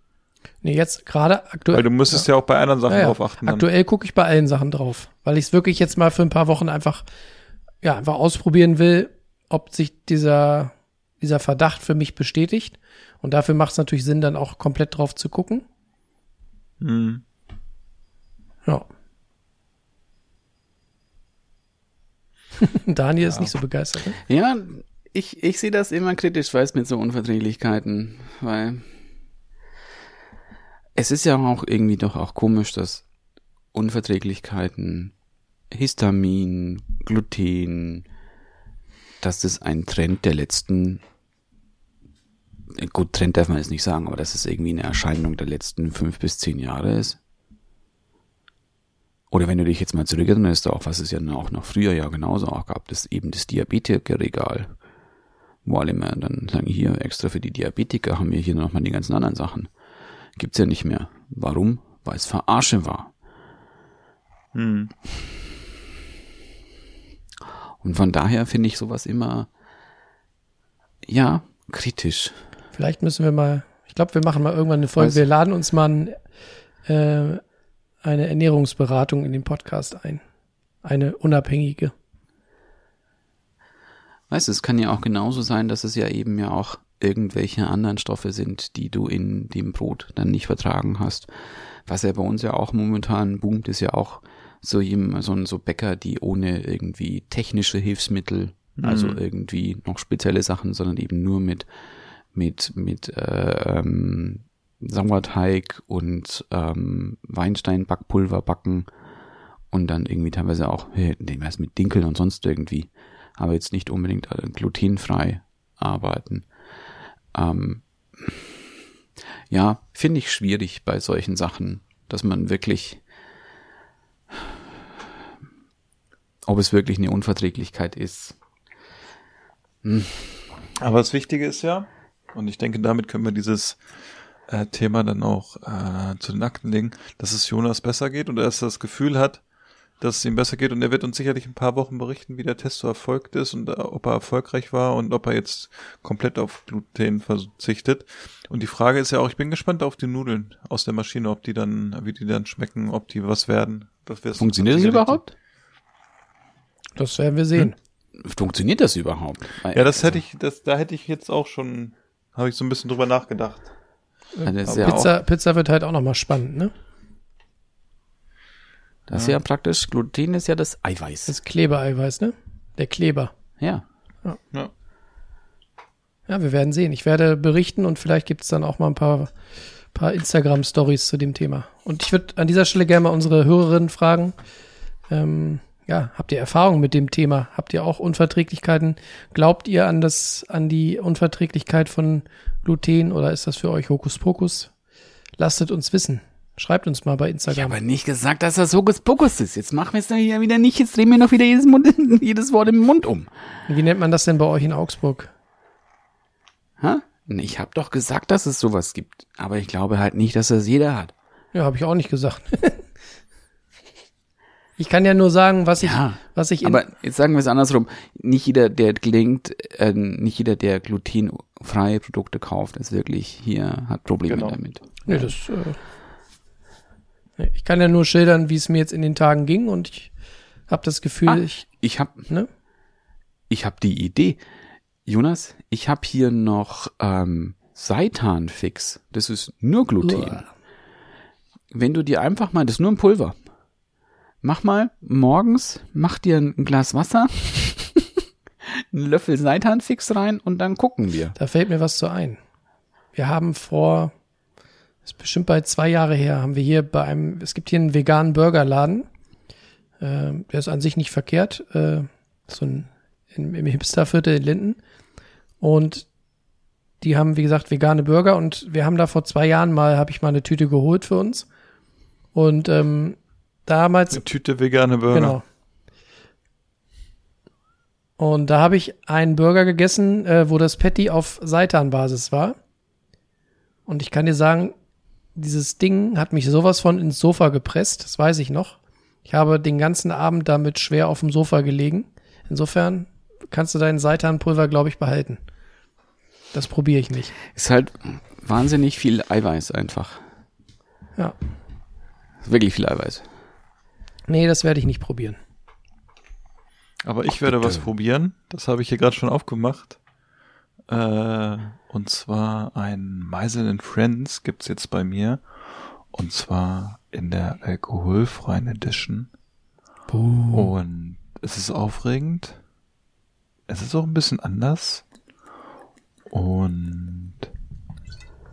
nee, jetzt gerade aktuell. Weil du müsstest ja, auch bei anderen Sachen Ja, ja. drauf achten. Aktuell gucke ich bei allen Sachen drauf, weil ich es wirklich jetzt mal für ein paar Wochen einfach, ja, einfach ausprobieren will, ob sich dieser, dieser Verdacht für mich bestätigt. Und dafür macht es natürlich Sinn, dann auch komplett drauf zu gucken. Hm. Ja. Daniel ist nicht so begeistert. Ne? Ja, ich, ich sehe das immer kritisch, weiß mit so Unverträglichkeiten, weil es ist ja auch irgendwie doch auch komisch, dass Unverträglichkeiten, Histamin, Gluten, dass das ein Trend der letzten, gut, Trend darf man jetzt nicht sagen, aber dass es irgendwie eine Erscheinung der letzten fünf bis zehn Jahre ist. Oder wenn du dich jetzt mal zurückerinnerst, auch was es ja auch noch früher ja genauso auch gab, das eben das Diabetikerregal. Wo alle immer dann sagen, hier extra für die Diabetiker haben wir hier nochmal die ganzen anderen Sachen. Gibt's ja nicht mehr. Warum? Weil es Verarsche war. Hm. Und von daher finde ich sowas immer, ja, kritisch. Vielleicht müssen wir mal, ich glaube, wir machen mal irgendwann eine Folge. Was? Wir laden uns mal ein, äh, eine Ernährungsberatung in den Podcast ein. Eine unabhängige. Weißt du, es kann ja auch genauso sein, dass es ja eben ja auch irgendwelche anderen Stoffe sind, die du in dem Brot dann nicht vertragen hast. Was ja bei uns ja auch momentan boomt, ist ja auch so jem- so, so Bäcker, die ohne irgendwie technische Hilfsmittel, also irgendwie noch spezielle Sachen, sondern eben nur mit mit mit äh, ähm, Sauerteig und ähm, Weinstein-Backpulver backen und dann irgendwie teilweise auch nee, was mit Dinkel und sonst irgendwie, aber jetzt nicht unbedingt äh, glutenfrei arbeiten. Ähm, ja, finde ich schwierig bei solchen Sachen, dass man wirklich, ob es wirklich eine Unverträglichkeit ist. Aber das Wichtige ist ja, und ich denke, damit können wir dieses äh, Thema dann auch äh, zu den Akten legen, dass es Jonas besser geht und er das Gefühl hat, dass es ihm besser geht und er wird uns sicherlich ein paar Wochen berichten, wie der Test so erfolgt ist und äh, ob er erfolgreich war und ob er jetzt komplett auf Gluten verzichtet. Und die Frage ist ja auch, ich bin gespannt auf die Nudeln aus der Maschine, ob die dann, wie die dann schmecken, ob die was werden. Das Funktioniert das überhaupt? Das werden wir sehen. Funktioniert das überhaupt? Ja, das hätte ich, das, da hätte ich jetzt auch schon, habe ich so ein bisschen drüber nachgedacht. Ja, ja, Pizza, Pizza wird halt auch nochmal spannend, ne? das ist ja praktisch, Gluten ist ja das Eiweiß. Das Klebereiweiß, ne? Der Kleber. Ja. Ja. Ja, wir werden sehen. Ich werde berichten und vielleicht gibt es dann auch mal ein paar, paar Instagram-Stories zu dem Thema. Und ich würde an dieser Stelle gerne mal unsere Hörerinnen fragen, ähm, ja, habt ihr Erfahrung mit dem Thema? Habt ihr auch Unverträglichkeiten? Glaubt ihr an das, an die Unverträglichkeit von Gluten oder ist das für euch Hokuspokus? Lasst uns wissen. Schreibt uns mal bei Ich Instagram. habe nicht gesagt, dass das Hokuspokus ist. Jetzt machen wir es hier wieder nicht. Jetzt drehen wir noch wieder jedes, Mund, jedes Wort im Mund um. Wie nennt man das denn bei euch in Augsburg? Ha? Ich habe doch gesagt, dass es sowas gibt. Aber ich glaube halt nicht, dass das jeder hat. Ja, habe ich auch nicht gesagt. ich kann ja nur sagen, was ich, Ja, was ich Aber jetzt sagen wir es andersrum. Nicht jeder, der klingt, äh, nicht jeder, der glutenfreie Produkte kauft, ist wirklich hier, hat Probleme Genau. damit. Nee, das, äh, ich kann ja nur schildern, wie es mir jetzt in den Tagen ging und ich habe das Gefühl, Ah. ich, Ich habe ne? ich hab die Idee. Jonas, ich habe hier noch ähm, Seitan-Fix. Das ist nur Gluten. Uah. Wenn du dir einfach mal, das ist nur ein Pulver. Mach mal morgens, mach dir ein Glas Wasser, einen Löffel Seitan-Fix rein und dann gucken wir. Da fällt mir was zu ein. Wir haben vor, ist bestimmt bald zwei Jahre her, haben wir hier bei einem, es gibt hier einen veganen Burgerladen. Ähm, der ist an sich nicht verkehrt. Äh, so ein, im, im Hipsterviertel in Linden. Und die haben, wie gesagt, vegane Burger und wir haben da vor zwei Jahren mal, habe ich mal eine Tüte geholt für uns. Und ähm, damals Eine Tüte vegane Burger. Genau. Und da habe ich einen Burger gegessen, äh, wo das Patty auf Seitanbasis war. Und ich kann dir sagen, dieses Ding hat mich sowas von ins Sofa gepresst, das weiß ich noch. Ich habe den ganzen Abend damit schwer auf dem Sofa gelegen. Insofern kannst du deinen Seitanpulver, glaube ich, behalten. Das probiere ich nicht. Ist halt wahnsinnig viel Eiweiß einfach. Ja. Wirklich viel Eiweiß. Nee, das werde ich nicht probieren. Aber ich werde was probieren. Das habe ich hier gerade schon aufgemacht. Äh, und zwar ein Meisel and Friends gibt's jetzt bei mir. Und zwar in der alkoholfreien Edition. Und es ist aufregend. Es ist auch ein bisschen anders. Und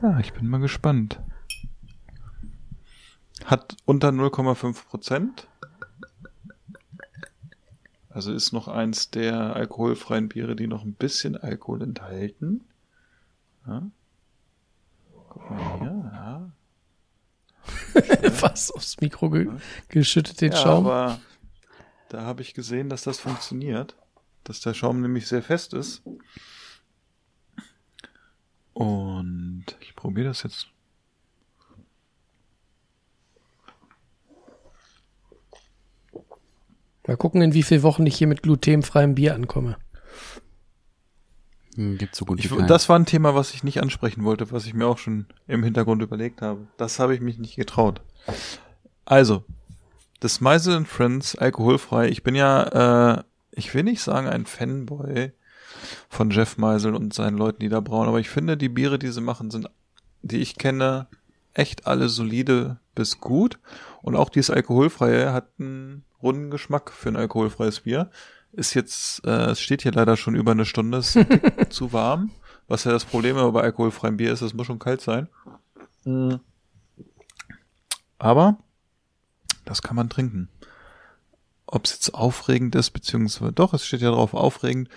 ja, ich bin mal gespannt. Hat unter 0,5 Prozent. Also ist noch eins der alkoholfreien Biere, die noch ein bisschen Alkohol enthalten. Ja. Guck mal hier, ja. Was aufs Mikro ge geschüttet, den ja Schaum. aber da habe ich gesehen, dass das funktioniert. Dass der Schaum nämlich sehr fest ist. Und ich probiere das jetzt. Mal gucken, in wie vielen Wochen ich hier mit glutenfreiem Bier ankomme. Hm, Gibt so gut wie Ich, das war ein Thema, was ich nicht ansprechen wollte, was ich mir auch schon im Hintergrund überlegt habe. Das habe ich mich nicht getraut. Also, das Meisel Friends alkoholfrei. Ich bin ja, äh, ich will nicht sagen ein Fanboy, von Jeff Meisel und seinen Leuten, die da brauen. Aber ich finde, die Biere, die sie machen, sind, die ich kenne, echt alle solide bis gut. Und auch dieses alkoholfreie hat einen runden Geschmack für ein alkoholfreies Bier. Ist jetzt, äh, es steht hier leider schon über eine Stunde, ist zu warm. Was ja das Problem bei alkoholfreiem Bier ist, es muss schon kalt sein. Mhm. Aber das kann man trinken. Ob es jetzt aufregend ist, beziehungsweise doch, es steht ja drauf aufregend,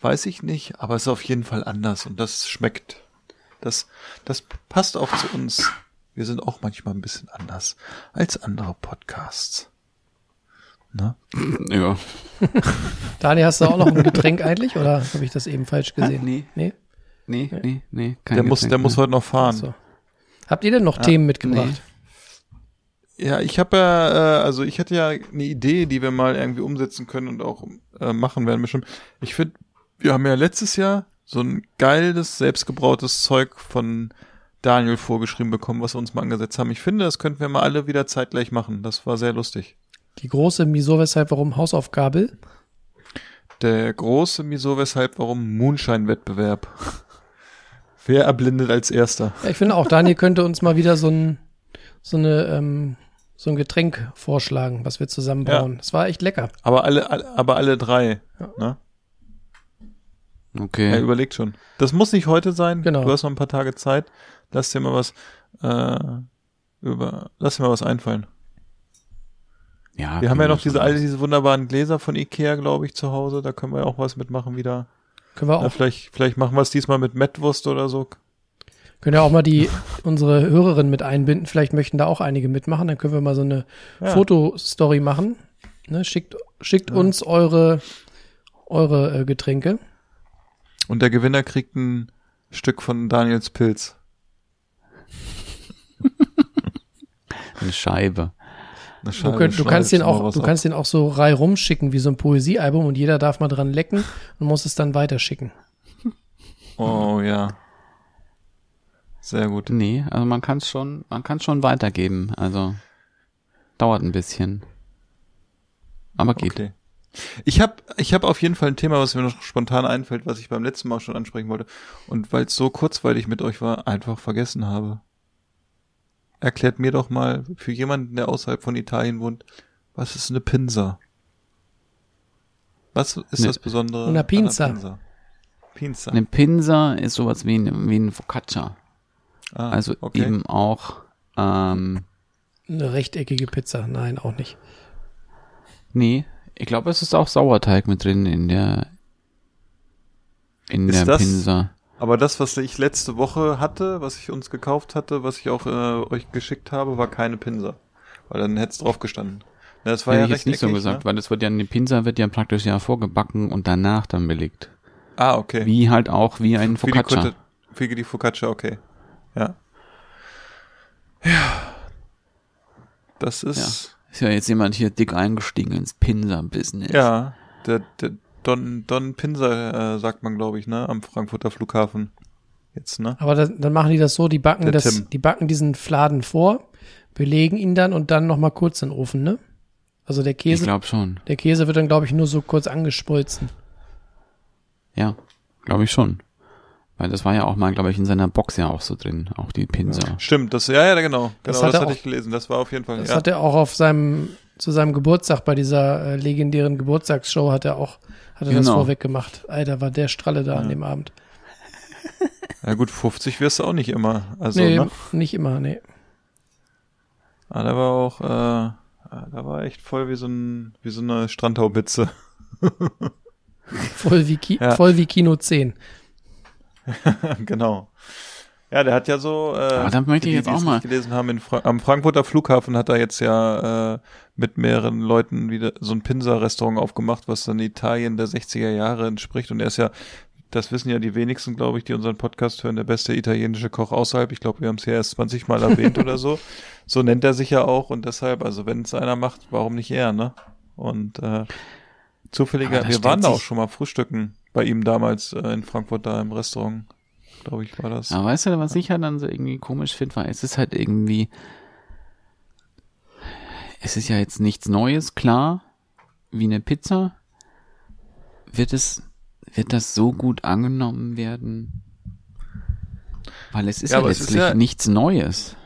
weiß ich nicht, aber es ist auf jeden Fall anders und das schmeckt. Das, das passt auch zu uns. Wir sind auch manchmal ein bisschen anders als andere Podcasts. Ne? Ja. Daniel, hast du auch noch ein Getränk eigentlich oder habe ich das eben falsch gesehen? Nee. Nee? Nee, nee, nee. Kein Der muss, Getränk der muss heute noch fahren. So. Habt ihr denn noch Themen mitgebracht? Ja, ich habe ja, äh, also ich hatte ja eine Idee, die wir mal irgendwie umsetzen können und auch äh, machen werden bestimmt. Ich finde, wir haben ja letztes Jahr so ein geiles, selbstgebrautes Zeug von Daniel vorgeschrieben bekommen, was wir uns mal angesetzt haben. Ich finde, das könnten wir mal alle wieder zeitgleich machen. Das war sehr lustig. Die große Wieso, weshalb, warum Hausaufgabe. Der große Wieso, weshalb, warum Moonshine-Wettbewerb. Wer erblindet als erster? Ja, ich finde auch, Daniel könnte uns mal wieder so ein, so eine, ähm, so ein Getränk vorschlagen, was wir zusammen brauen. Das war echt lecker. Aber alle, alle aber alle drei. Ne? Okay. Er überlegt schon. Das muss nicht heute sein. Genau. Du hast noch ein paar Tage Zeit. Lass dir mal was äh, über. Lass dir mal was einfallen. Ja, Wir haben ja noch diese alle diese wunderbaren Gläser von Ikea, glaube ich, zu Hause. Da können wir ja auch was mitmachen wieder. Können wir Ja, auch, vielleicht, vielleicht machen wir es diesmal mit Mettwurst oder so. können ja auch mal die, unsere Hörerinnen mit einbinden. Vielleicht möchten da auch einige mitmachen. Dann können wir mal so eine Ja. Fotostory machen. Ne, schickt, schickt uns eure, eure äh, Getränke. Und der Gewinner kriegt ein Stück von Daniels Pilz. Eine Scheibe. Du, könnt, du kannst den auch, du ab. kannst den auch so rei rumschicken wie so ein Poesiealbum und jeder darf mal dran lecken und muss es dann weiterschicken. Oh ja. Sehr gut. Nee, also man kann es schon, man kann schon weitergeben. Also dauert ein bisschen. Aber geht. Okay. Ich habe ich hab auf jeden Fall ein Thema, was mir noch spontan einfällt, was ich beim letzten Mal schon ansprechen wollte. Und weil es so kurzweilig mit euch war, einfach vergessen habe. Erklärt mir doch mal, für jemanden, der außerhalb von Italien wohnt, was ist eine Pinsa? Was ist Ne- das Besondere? An Pinza. einer Pinsa? Pinza. Eine Pinsa ist sowas wie ein, wie ein Focaccia. Ah, Also okay. eben auch, ähm, Eine rechteckige Pizza. Nein, auch nicht. nee, ich glaube, es ist auch Sauerteig mit drin in der, in Ist der das- Pinsa. Aber das, was ich letzte Woche hatte, was ich uns gekauft hatte, was ich auch äh, euch geschickt habe, war keine Pinsa. Weil dann hätte es drauf gestanden. Na, Das war ja ich recht nicht so gesagt, ne? weil das wird ja, eine Pinsa wird ja praktisch ja vorgebacken und danach dann belegt. Ah, okay. Wie halt auch wie ein die, Focaccia. Wie die Focaccia, okay. Ja. Ja. Das ist, Ist ja jetzt jemand hier dick eingestiegen ins Pinsa-Business. ja, der, der Don, Don Pinsa, äh, sagt man, glaube ich, ne, am Frankfurter Flughafen. Jetzt, ne? Aber das, dann machen die das so, die backen das, die backen diesen Fladen vor, belegen ihn dann und dann noch mal kurz in den Ofen, ne? Also der Ich Käse, glaube schon. der Käse wird dann glaube ich nur so kurz angeschmolzen. Ja, glaube ich schon. Weil das war ja auch mal, glaube ich, in seiner Box ja auch so drin, auch die Pinsa. Stimmt, das, ja, ja, genau. Das Genau, hat das, er hatte auch- ich gelesen. Das war auf jeden Fall, Das ja. hat er auch auf seinem zu seinem Geburtstag bei dieser äh, legendären Geburtstagsshow hat er auch hat er das Genau. vorweg gemacht. Alter, war der Stralle da an dem Abend. ja gut, 50 wirst du auch nicht immer. Also, nee, ne? nicht immer, nee. Ah, da war auch, äh, da war echt voll wie so ein, wie so eine Strandhaubitze. Voll wie, Ki Ja. voll wie Kino 10. genau. Ja, der hat ja so. Äh, Aber dann möchte ich jetzt auch mal- gelesen haben, in Fra am Frankfurter Flughafen hat er jetzt ja äh, mit mehreren Leuten wieder so ein Pinsa-Restaurant aufgemacht, was dann Italien der 60er Jahre entspricht. Und er ist ja, das wissen ja die wenigsten, glaube ich, die unseren Podcast hören, der beste italienische Koch außerhalb. Ich glaube, wir haben es ja erst 20 Mal erwähnt oder so. So nennt er sich ja auch und deshalb, also wenn es einer macht, warum nicht er, ne? Und äh, zufälliger, wir waren da auch schon mal frühstücken bei ihm damals äh, in Frankfurt da im Restaurant. Glaube ich, war das. Aber weißt du, was ich halt dann so irgendwie komisch finde, weil es ist halt irgendwie, es ist ja jetzt nichts Neues, klar, wie eine Pizza, wird es wird das so gut angenommen werden? Weil es ist Ja, ja, es ist letztlich ja- nichts Neues.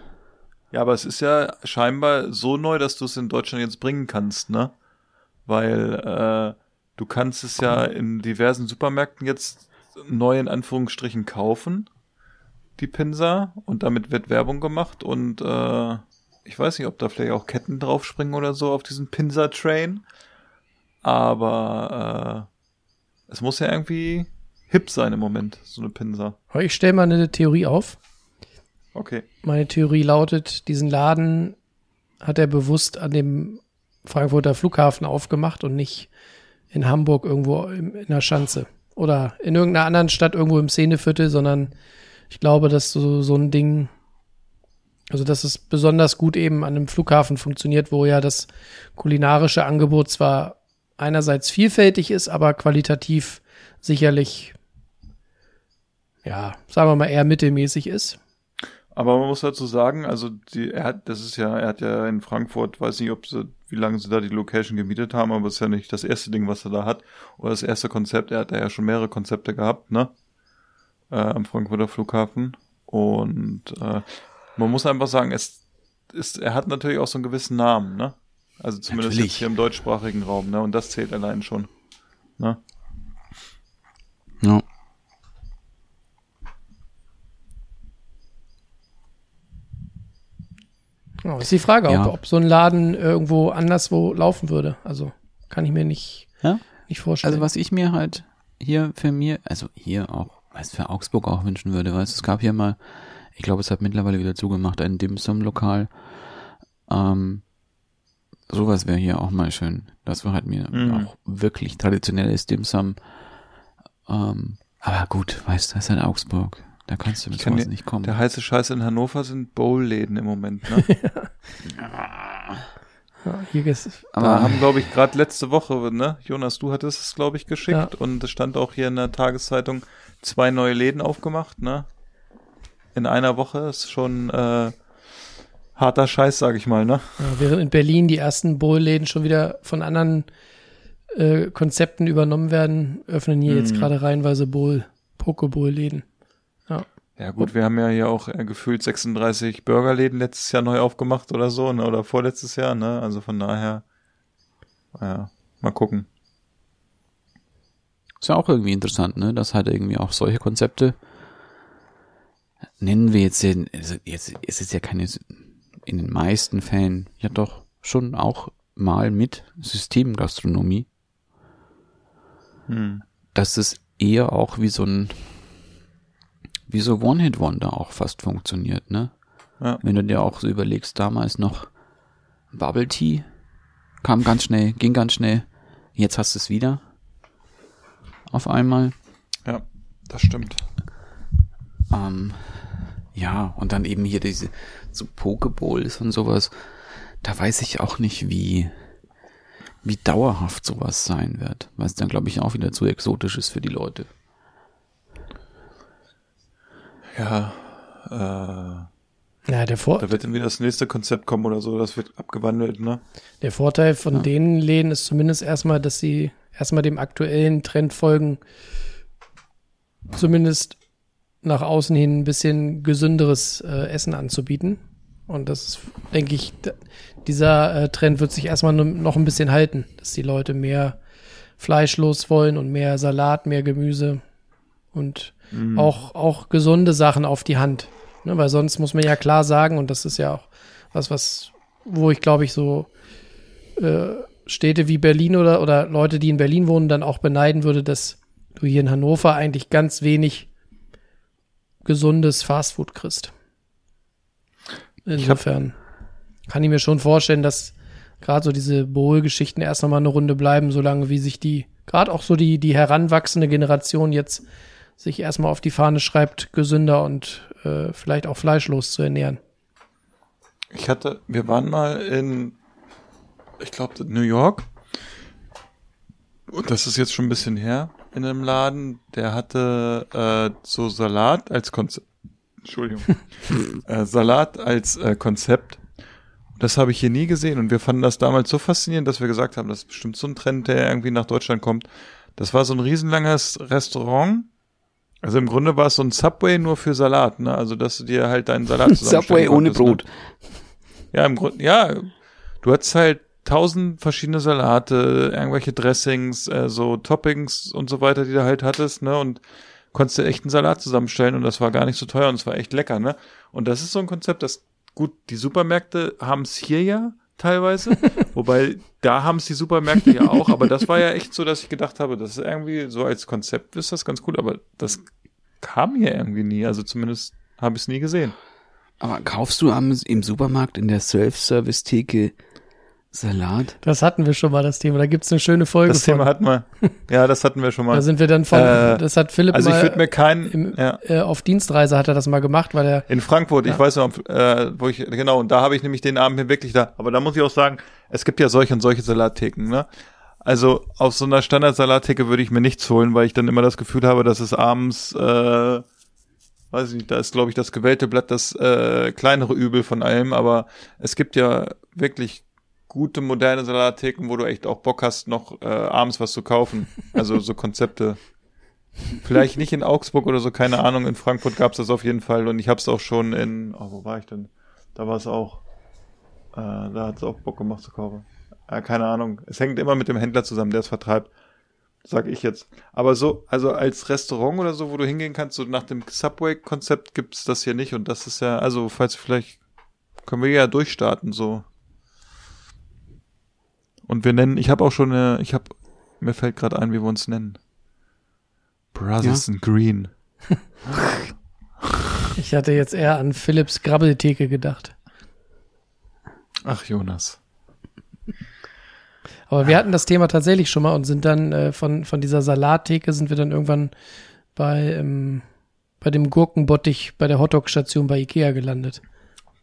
Ja, aber es ist ja scheinbar so neu, dass du es in Deutschland jetzt bringen kannst, ne? Weil äh, du kannst es ja in diversen Supermärkten jetzt neu in Anführungsstrichen kaufen, die Pinsa, und damit wird Werbung gemacht und äh, ich weiß nicht, ob da vielleicht auch Ketten draufspringen oder so auf diesen Pinsa-Train, aber äh, es muss ja irgendwie hip sein im Moment, so eine Pinsa. Aber ich stelle mal eine Theorie auf. Okay. Meine Theorie lautet, diesen Laden hat er bewusst an dem Frankfurter Flughafen aufgemacht und nicht in Hamburg irgendwo in der Schanze oder in irgendeiner anderen Stadt irgendwo im Szeneviertel, sondern ich glaube, dass so, so ein Ding, also dass es besonders gut eben an einem Flughafen funktioniert, wo ja das kulinarische Angebot zwar einerseits vielfältig ist, aber qualitativ sicherlich, ja, sagen wir mal eher mittelmäßig ist. Aber man muss dazu sagen, also die, er hat, das ist ja, er hat ja in Frankfurt, weiß nicht, ob sie, wie lange sie da die Location gemietet haben, aber es ist ja nicht das erste Ding, was er da hat, oder das erste Konzept. Er hat da ja schon mehrere Konzepte gehabt, ne? Äh, am Frankfurter Flughafen. Und äh, man muss einfach sagen, es ist, er hat natürlich auch so einen gewissen Namen, ne? Also zumindest Natürlich. jetzt hier im deutschsprachigen Raum, ne? Und das zählt allein schon. Ne? Ja. Ja, ist die Frage, Ja. ob, ob so ein Laden irgendwo anderswo laufen würde. Also kann ich mir nicht, Ja? nicht vorstellen. Also was ich mir halt hier für mir, also hier auch, weißt für Augsburg auch wünschen würde, weißt es gab hier mal, ich glaube, es hat mittlerweile wieder zugemacht, ein Dim-Sum-Lokal. Ähm, sowas wäre hier auch mal schön. Das wäre halt mir Mhm. auch wirklich traditionelles Dim-Sum. Ähm, aber gut, weißt du, das ist halt Augsburg. Da kannst du mit Ich kann sowas dir- nicht kommen. Der heiße Scheiß in Hannover sind Bowl-Läden im Moment, ne? ja, hier ist, Da aber haben, glaube ich, gerade letzte Woche, ne? Jonas, du hattest es, glaube ich, geschickt und es stand auch hier in der Tageszeitung zwei neue Läden aufgemacht, ne? In einer Woche ist schon äh, harter Scheiß, sag ich mal, ne? ja, während in Berlin die ersten Bowl-Läden schon wieder von anderen äh, Konzepten übernommen werden, öffnen hier jetzt Mhm. gerade reihenweise Bowl, Pokeball-Läden. Ja gut, wir haben ja hier auch äh, gefühlt 36 Burgerläden letztes Jahr neu aufgemacht oder so, ne? Oder vorletztes Jahr, ne? Also von daher, ja, mal gucken. Ist ja auch irgendwie interessant, ne? Dass halt irgendwie auch solche Konzepte nennen wir jetzt, den, also jetzt es ist ja keine, in den meisten Fällen ja doch schon auch mal mit Systemgastronomie, Hm. dass es eher auch wie so ein, wie so One-Hit-Wonder auch fast funktioniert, ne? Ja. Wenn du dir auch so überlegst, damals noch Bubble Tea kam ganz schnell, ging ganz schnell, jetzt hast du es wieder auf einmal. Ja, das stimmt. Ähm, ja, und dann eben hier diese so Pokeballs und sowas. Da weiß ich auch nicht, wie, wie dauerhaft sowas sein wird, weil es dann, glaube ich, auch wieder zu exotisch ist für die Leute. Ja, äh, Ja, der, Vor da wird dann wieder das nächste Konzept kommen oder so, das wird abgewandelt, ne? der Vorteil von Ja. den Läden ist zumindest erstmal, dass sie erstmal dem aktuellen Trend folgen, zumindest nach außen hin ein bisschen gesünderes äh, Essen anzubieten. Und das ist, denke ich, dieser äh, Trend wird sich erstmal noch ein bisschen halten, dass die Leute mehr fleischlos wollen und mehr Salat, mehr Gemüse und Mhm. auch, auch gesunde Sachen auf die Hand. Ne, weil sonst muss man ja klar sagen, und das ist ja auch was, was, wo ich glaube ich so äh, Städte wie Berlin oder, oder Leute, die in Berlin wohnen, dann auch beneiden würde, dass du hier in Hannover eigentlich ganz wenig gesundes Fastfood kriegst. Insofern kann ich mir schon vorstellen, dass gerade so diese Bowl-Geschichten erst noch mal eine Runde bleiben, solange wie sich die, gerade auch so die, die heranwachsende Generation jetzt sich erstmal auf die Fahne schreibt, gesünder und äh, vielleicht auch fleischlos zu ernähren. Ich hatte, wir waren mal in, ich glaube, New York. Und das ist jetzt schon ein bisschen her, in einem Laden, der hatte äh, so Salat als Konzept. Entschuldigung. äh, Salat als äh, Konzept. Das habe ich hier nie gesehen und wir fanden das damals so faszinierend, dass wir gesagt haben, das ist bestimmt so ein Trend, der irgendwie nach Deutschland kommt. Das war so ein riesenlanges Restaurant. Also im Grunde war es so ein Subway nur für Salat, ne? Also dass du dir halt deinen Salat Subway ohne konntest, Brot. Ne? Ja, im Grunde, ja. Du hattest halt tausend verschiedene Salate, irgendwelche Dressings, äh, so Toppings und so weiter, die du halt hattest, ne? Und konntest dir echt einen Salat zusammenstellen und das war gar nicht so teuer und es war echt lecker, ne? Und das ist so ein Konzept, das gut, die Supermärkte haben es hier ja teilweise, wobei da haben es die Supermärkte ja auch, aber das war ja echt so, dass ich gedacht habe, das ist irgendwie so als Konzept ist das ganz gut, aber das kam hier irgendwie nie, also zumindest habe ich es nie gesehen. Aber kaufst du am, im Supermarkt in der Self-Service-Theke Salat? Das hatten wir schon mal, das Thema. Da gibt's eine schöne Folge Das von. Thema hatten wir, ja, das hatten wir schon mal. da sind wir dann von, Äh, das hat Philipp also ich mal würde mir keinen, im, ja. äh, auf Dienstreise hat er das mal gemacht, weil er In Frankfurt, ich Ja. weiß noch, äh, wo ich, genau, und da habe ich nämlich den Abend hier wirklich da. Aber da muss ich auch sagen, es gibt ja solche und solche Salattheken, ne? Also auf so einer Standard-Salattheke würde ich mir nichts holen, weil ich dann immer das Gefühl habe, dass es abends, äh, weiß ich nicht, da ist, glaube ich, das gewählte Blatt das äh, kleinere Übel von allem, aber es gibt ja wirklich gute moderne Salattheken, wo du echt auch Bock hast, noch äh, abends was zu kaufen. Also so Konzepte. Vielleicht nicht in Augsburg oder so, keine Ahnung. In Frankfurt gab's das auf jeden Fall und ich hab's auch schon in, oh, wo war ich denn? Da war es auch. Äh, da hat's auch Bock gemacht zu kaufen. Äh, keine Ahnung. Es hängt immer mit dem Händler zusammen, der es vertreibt. Sag ich jetzt. Aber so, also als Restaurant oder so, wo du hingehen kannst, so nach dem Subway-Konzept gibt's das hier nicht und das ist ja, also falls vielleicht können wir ja durchstarten so. Und wir nennen, ich habe auch schon eine, ich habe, mir fällt gerade ein, wie wir uns nennen. Brothers in Green. ich hatte jetzt eher an Philips Grabbeltheke gedacht. Ach, Jonas. Aber wir hatten das Thema tatsächlich schon mal und sind dann äh, von, von dieser Salattheke sind wir dann irgendwann bei, ähm, bei dem Gurkenbottich bei der Hotdog-Station bei Ikea gelandet.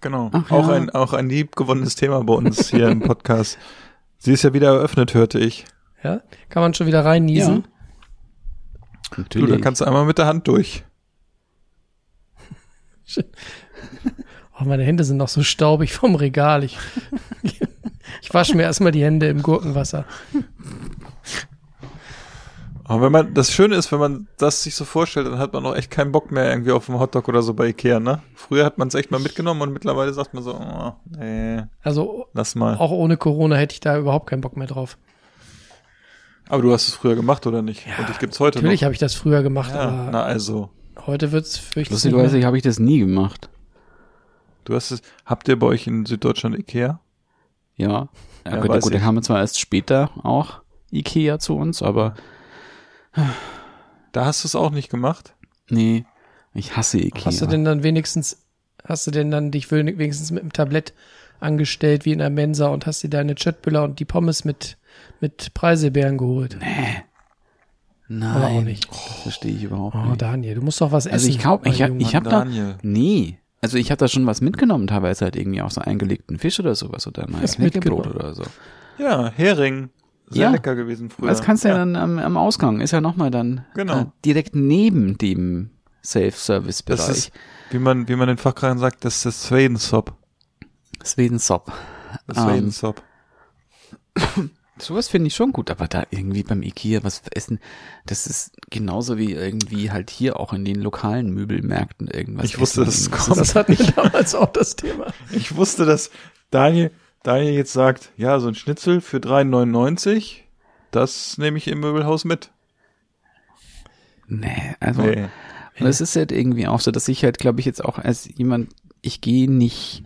Genau. Ach, auch ja. ein, auch ein liebgewonnenes Thema bei uns hier im Podcast. Sie ist ja wieder eröffnet, hörte ich. Ja, kann man schon wieder reinniesen. Du, da Natürlich. kannst du einmal mit der Hand durch. Oh, meine Hände sind noch so staubig vom Regal. Ich, ich wasche mir erstmal die Hände im Gurkenwasser. Aber wenn man, das Schöne ist, wenn man das sich so vorstellt, dann hat man auch echt keinen Bock mehr irgendwie auf einen Hotdog oder so bei Ikea, ne? Früher hat man es echt mal mitgenommen und mittlerweile sagt man so, oh, nee, Also lass mal. auch ohne Corona hätte ich da überhaupt keinen Bock mehr drauf. Aber du hast es früher gemacht, oder nicht? und ich gibt's heute Natürlich habe ich das früher gemacht, Ja, aber na also. heute wird's fürchterlich. Lustigerweise habe ich das nie gemacht. Du hast es, habt ihr bei euch in Süddeutschland Ikea? Ja. Ja, Ja, gut, gut, da ich. kamen zwar erst später auch Ikea zu uns, aber Da hast du es auch nicht gemacht? nee, ich hasse Ikea. Hast du denn dann wenigstens, hast du denn dann dich wenigstens mit dem Tablett angestellt wie in der Mensa und hast dir deine Chatbüller und die Pommes mit, mit Preiselbeeren geholt? Nein, aber auch nicht. Das verstehe ich überhaupt Oh, nicht. Daniel, du musst doch was Also essen. ich kauf, ich, mein hab- Junge. ich habe da, nee, also ich habe da schon was mitgenommen, teilweise halt irgendwie auch so eingelegten Fisch oder sowas oder mal Knäckebrot mitgenommen? oder so. Ja, Hering. Sehr Ja. lecker gewesen früher. Das kannst du ja, ja dann am, am Ausgang, ist ja nochmal dann Genau. äh, direkt neben dem Das Self-Service-Bereich. ist, wie man, wie man in Fachkreisen sagt, das ist das Swedensop. Sweden-Sop. Das Ähm, Swedensop. Sowas finde ich schon gut, aber da irgendwie beim Ikea was essen, das ist genauso wie irgendwie halt hier auch in den lokalen Möbelmärkten irgendwas. Ich wusste, dass es Das kommt. Das hatten wir damals auch das Thema. Ich wusste, dass Daniel, Daniel jetzt sagt, ja, so ein Schnitzel für 3,99, das nehme ich im Möbelhaus mit. Nee, also Nee. Und es ist halt irgendwie auch so, dass ich halt, glaube ich, jetzt auch als jemand, ich gehe nicht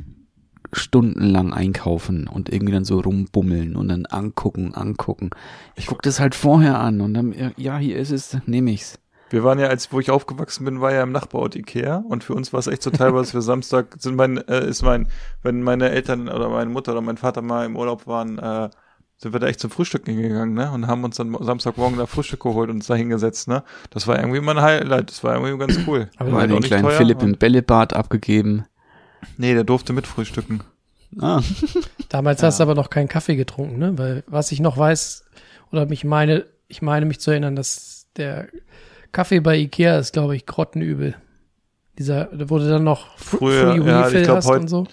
stundenlang einkaufen und irgendwie dann so rumbummeln und dann angucken, angucken. Ich gucke das halt vorher an und dann, ja, hier ist es, nehme ich's. Wir waren ja, als wo ich aufgewachsen bin, war ja im Nachbarort Ikea und für uns war es echt so teilweise für Samstag sind mein, äh, ist mein, wenn meine Eltern oder meine Mutter oder mein Vater mal im Urlaub waren, äh, sind wir da echt zum Frühstück hingegangen, ne? Und haben uns dann Samstagmorgen da Frühstück geholt und uns da hingesetzt, ne? Das war irgendwie mein Highlight, das war irgendwie ganz cool. Aber War halt den kleinen teuer Philipp im Bällebad abgegeben. Nee, der durfte mit frühstücken. Ah, Damals hast du aber noch keinen Kaffee getrunken, ne? Weil was ich noch weiß, oder mich meine, ich meine mich zu erinnern, dass der Kaffee bei Ikea ist, glaube ich, grottenübel. Dieser, da wurde dann noch Fr- Früher, Free ja, ich Refill glaub, hast heut- und so.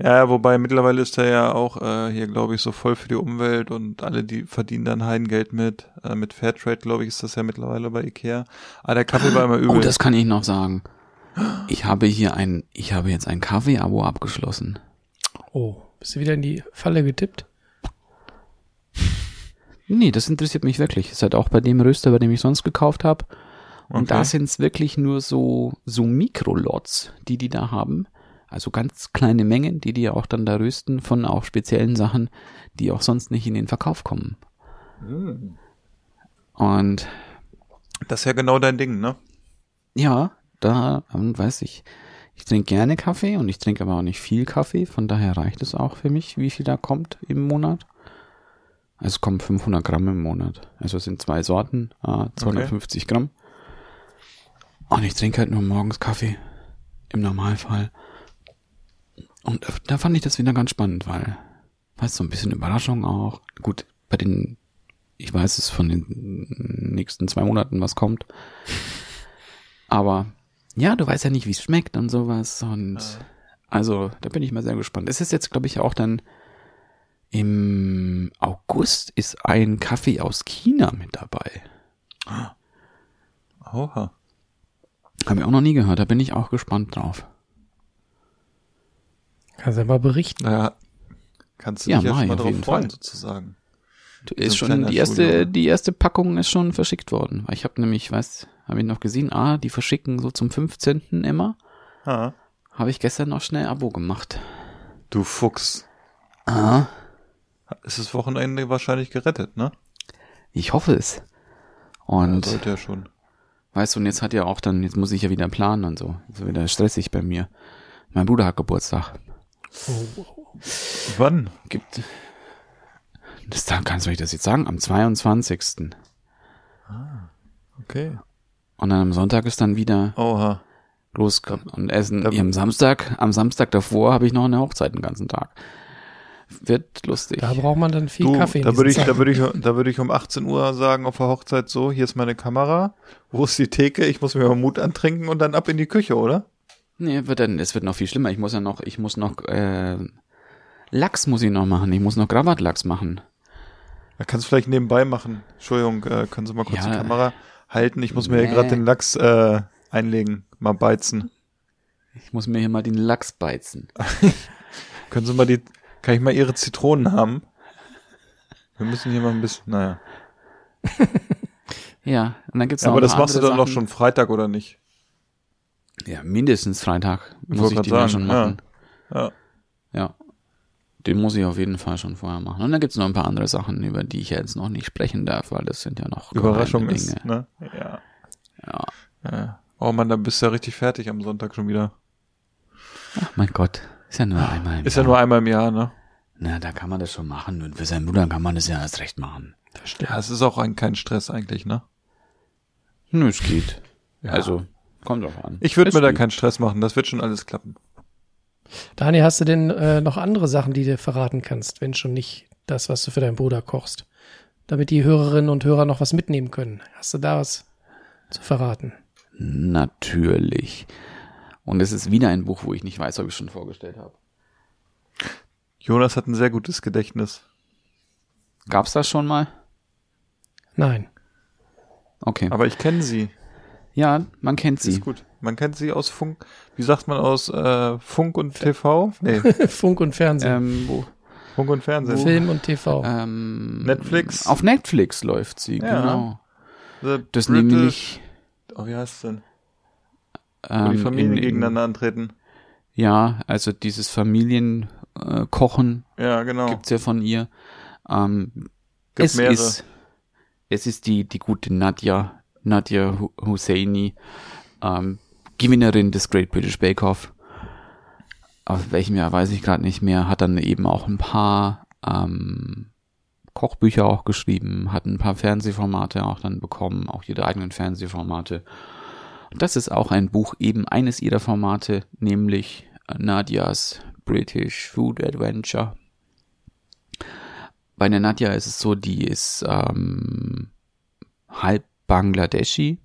Ja, wobei mittlerweile ist er ja auch äh, hier, glaube ich, so voll für die Umwelt und alle, die verdienen dann Heidengeld mit. Äh, mit Fairtrade, glaube ich, ist das ja mittlerweile bei Ikea. Aber der Kaffee war immer übel. Oh, das kann ich noch sagen. Ich habe hier ein, ich habe jetzt ein Kaffee-Abo abgeschlossen. Oh, bist du wieder in die Falle getippt? Nee, das interessiert mich wirklich. Ist halt auch bei dem Röster, bei dem ich sonst gekauft habe. Und Okay. da sind es wirklich nur so, so Mikrolots, die die da haben. Also ganz kleine Mengen, die die auch dann da rösten von auch speziellen Sachen, die auch sonst nicht in den Verkauf kommen. Und das ist ja genau dein Ding, ne? ja, da ähm, weiß ich, ich trinke gerne Kaffee und ich trinke aber auch nicht viel Kaffee, von daher reicht es auch für mich, wie viel da kommt im Monat. Also es kommen 500 Gramm im Monat. Also es sind zwei Sorten, äh, 250 Gramm. Und ich trinke halt nur morgens Kaffee. Im Normalfall. Und da- fand ich das wieder ganz spannend, weil, weißt du, so ein bisschen Überraschung auch. Gut, bei den, ich weiß es von den nächsten zwei Monaten, was kommt. Aber ja, du weißt ja nicht, wie es schmeckt und sowas. Und also, da bin ich mal sehr gespannt. Es ist jetzt, glaube ich, auch dann im August ist ein Kaffee aus China mit dabei. Oha. Habe ich auch noch nie gehört, da bin ich auch gespannt drauf. Kannst du ja mal berichten. Naja, kannst du Ja, dich ja mach schon ich mal auf drauf freuen, Fall. sozusagen. Du, ist schon die erste, Studio. die erste Packung ist schon verschickt worden. Weil ich habe nämlich, weiß, habe ich noch gesehen, ah, die verschicken so zum 15. immer. Ah. Habe ich gestern noch schnell Abo gemacht. Du Fuchs. Ah, Ist das Wochenende wahrscheinlich gerettet, ne? ich hoffe es. Und Ja, sollte ja schon. Weißt du, und jetzt hat ja auch dann, jetzt muss ich ja wieder planen und so. Ist wieder stressig bei mir. Mein Bruder hat Geburtstag. Wann? Gibt. Das da kannst du ich das jetzt sagen? Am 22. Okay. Und dann am Sonntag ist dann wieder Oha. los und essen. am Samstag, am Samstag davor habe ich noch eine Hochzeit den ganzen Tag. Wird lustig. Da braucht man dann viel Du, Kaffee. da würde ich, da würde ich, da würde ich um 18 Uhr sagen auf der Hochzeit so, hier ist meine Kamera, wo ist die Theke, ich muss mir mal Mut antrinken und dann ab in die Küche, oder? Nee, wird dann, es wird noch viel schlimmer. Ich muss ja noch, ich muss noch, äh, Lachs muss ich noch machen. Ich muss noch Gravatlachs machen. Da kannst du vielleicht nebenbei machen. Entschuldigung, äh, können Sie mal kurz Ja. die Kamera halten? Ich muss mir hier gerade den Lachs äh, einlegen, mal beizen. Ich muss mir hier mal den Lachs beizen. Können Sie mal die, kann ich mal Ihre Zitronen haben? Wir müssen hier mal ein bisschen, naja. Ja, und dann gibt's Ja, noch aber ein das machst du dann noch Sachen. schon Freitag oder nicht? Ja, mindestens Freitag muss ich grad den ja sagen, schon ja. machen. Ja. Ja. Den muss ich auf jeden Fall schon vorher machen. Und dann gibt's noch ein paar andere Sachen, über die ich jetzt noch nicht sprechen darf, weil das sind ja noch Überraschung ist, ne? Ja. Ja. ja. Oh man, dann bist du ja richtig fertig am Sonntag schon wieder. Ach mein Gott. Ist ja nur einmal im Ist ja Jahr. nur einmal im Jahr, ne? Na, da kann man das schon machen. Und für seinen Bruder kann man das ja erst recht machen. Ja, es ist auch ein, kein Stress eigentlich, ne? Nö, es geht. Ja. Also, kommt drauf an. Ich würde mir da keinen Stress machen, das wird schon alles klappen. Dani, hast du denn äh, noch andere Sachen, die du verraten kannst, wenn schon nicht das, was du für deinen Bruder kochst? Damit die Hörerinnen und Hörer noch was mitnehmen können. Hast du da was zu verraten? Natürlich. Und es ist wieder ein Buch, wo ich nicht weiß, ob ich schon vorgestellt habe. Jonas hat ein sehr gutes Gedächtnis. Gab's das schon mal? Nein. Okay. Aber ich kenne sie. ja, man kennt Sie ist gut. Man kennt sie aus Funk. Wie sagt man aus äh, Funk und TV? Nee, Funk und Fernsehen. Ähm, wo, Funk und Fernsehen. Film und TV. ähm, Netflix? Auf Netflix läuft sie, Ja. genau. The Das British- nämlich Oh, wie heißt es denn? Wo ähm, die Familien in- in- gegeneinander antreten. Ja, also dieses Familienkochen äh, Ja, genau. gibt's ja von ihr. Ähm, es mehrere. ist es ist die die gute Nadja Nadja Hu- Husseini ähm, Gewinnerin des Great British Bake Off. Auf welchem Jahr weiß ich gerade nicht mehr. Hat dann eben auch ein paar ähm, Kochbücher auch geschrieben, hat ein paar Fernsehformate auch dann bekommen, auch ihre eigenen Fernsehformate. Und das ist auch ein Buch eben eines ihrer Formate, nämlich Nadias British Food Adventure. Bei der Nadja ist es so, die ist ähm, halb Bangladeschi.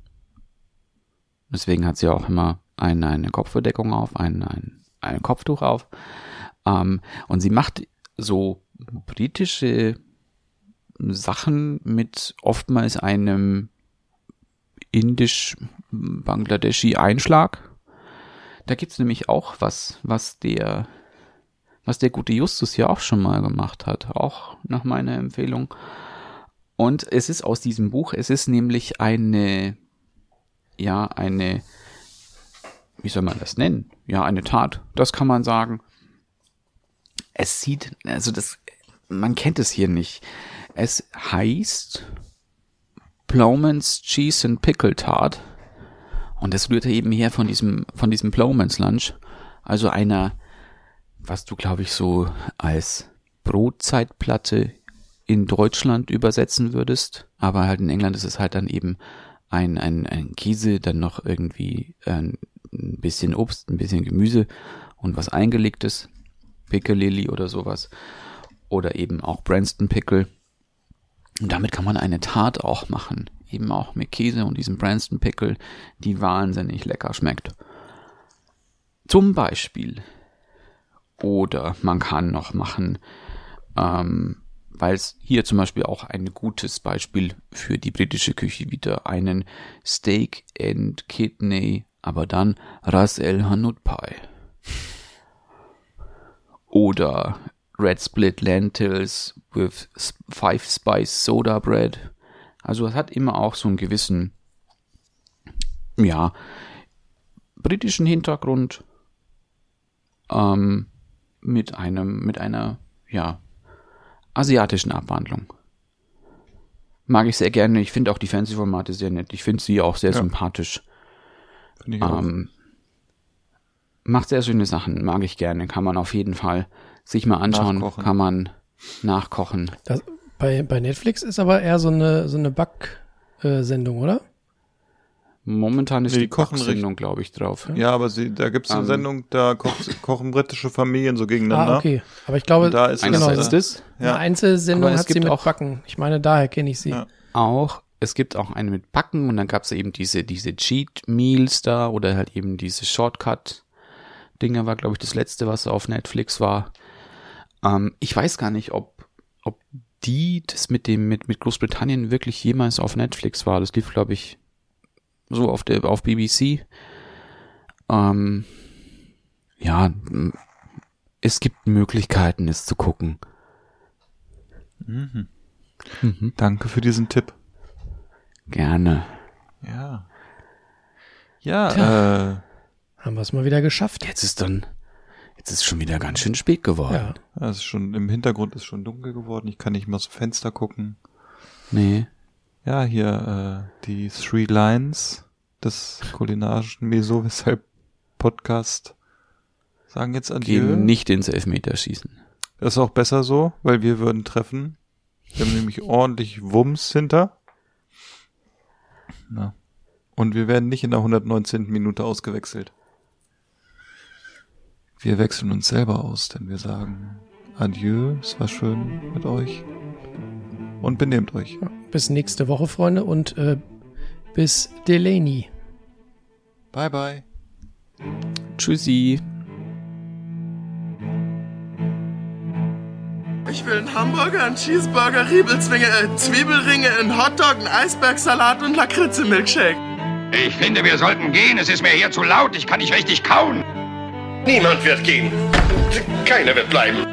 Deswegen hat sie auch immer eine, eine Kopfbedeckung auf, ein, ein, ein Kopftuch auf. Ähm, und sie macht so britische Sachen mit oftmals einem indisch-bangladeschi Einschlag. Da gibt's nämlich auch was, was der, was der gute Justus ja auch schon mal gemacht hat, auch nach meiner Empfehlung. Und es ist aus diesem Buch, es ist nämlich eine, ja, eine, wie soll man das nennen? Ja, eine Tat, das kann man sagen. Es sieht, also das, man kennt es hier nicht. Es heißt Plowman's Cheese and Pickle Tart. Und das rührt eben her von diesem, von diesem Plowman's Lunch. Also einer, was du, glaube ich, so als Brotzeitplatte in Deutschland übersetzen würdest. Aber halt in England ist es halt dann eben ein, ein, ein Käse, dann noch irgendwie ein bisschen Obst, ein bisschen Gemüse und was eingelegtes. Piccalilli oder sowas. Oder eben auch Branston Pickle. Und damit kann man eine Tat auch machen. Eben auch mit Käse und diesem Branston Pickle, die wahnsinnig lecker schmeckt. Zum Beispiel. Oder man kann noch machen, ähm, weil es hier zum Beispiel auch ein gutes Beispiel für die britische Küche wieder einen Steak and Kidney, aber dann Ras El Hanout Pie. Oder Red Split Lentils with Five Spice Soda Bread. Also es hat immer auch so einen gewissen, ja, britischen Hintergrund ähm, mit einem, mit einer, ja, asiatischen Abwandlung. Mag ich sehr gerne. Ich finde auch die Fernsehformate sehr nett. Ich finde sie auch sehr Ja. sympathisch. Finde ich auch. Ähm, macht sehr schöne Sachen, mag ich gerne. Kann man auf jeden Fall sich mal anschauen, Nachkochen. kann man nachkochen. Das, bei, bei Netflix ist aber eher so eine, so eine Back-Sendung, oder? Momentan ist Nee, die die Kochsendung, glaube ich, drauf. Ja, aber sie, da gibt's eine Ähm. Sendung, da kocht, kochen britische Familien so gegeneinander. Ah, okay. Aber ich glaube, Und da ist genau, es, Einerseits äh, das, eine Ja. Einzelsendung Aber es hat sie gibt mit auch- Backen. Ich meine, daher kenne ich sie. Ja. auch, es gibt auch eine mit Backen und dann gab es eben diese, diese Cheat Meals da oder halt eben diese Shortcut Dinger war, glaube ich, das letzte, was auf Netflix war. Ähm, ich weiß gar nicht, ob, ob die das mit dem, mit, mit Großbritannien wirklich jemals auf Netflix war. Das lief, glaube ich, so auf der, auf BBC. Ähm, ja, es gibt Möglichkeiten, es zu gucken. Mhm. Mhm. Danke für diesen Tipp. Gerne. Ja. Ja, äh, Haben wir es mal wieder geschafft. Jetzt ist dann, jetzt ist schon wieder ganz schön spät geworden. Ja. es ist schon, im Hintergrund ist schon dunkel geworden. Ich kann nicht mehr aus dem Fenster gucken. Nee. Ja, hier, äh, die Three Lines des kulinarischen Meso, weshalb Podcast sagen jetzt Adieu. Gehen nicht ins Elfmeterschießen. Das ist auch besser so, weil wir würden treffen. Wir haben nämlich ordentlich Wumms hinter. Na. Und wir werden nicht in der 119. Minute ausgewechselt. Wir wechseln uns selber aus, denn wir sagen Adieu, es war schön mit euch. Und benehmt euch. Bis nächste Woche, Freunde, und äh, bis Delaney. Bye bye. Tschüssi. Ich will einen Hamburger, einen Cheeseburger, Riebelzwinge, äh, Zwiebelringe, einen Hotdog, einen Eisbergsalat und Lakritze-Milkshake. Ich finde, wir sollten gehen. Es ist mir hier zu laut. Ich kann nicht richtig kauen. Niemand wird gehen. Keiner wird bleiben.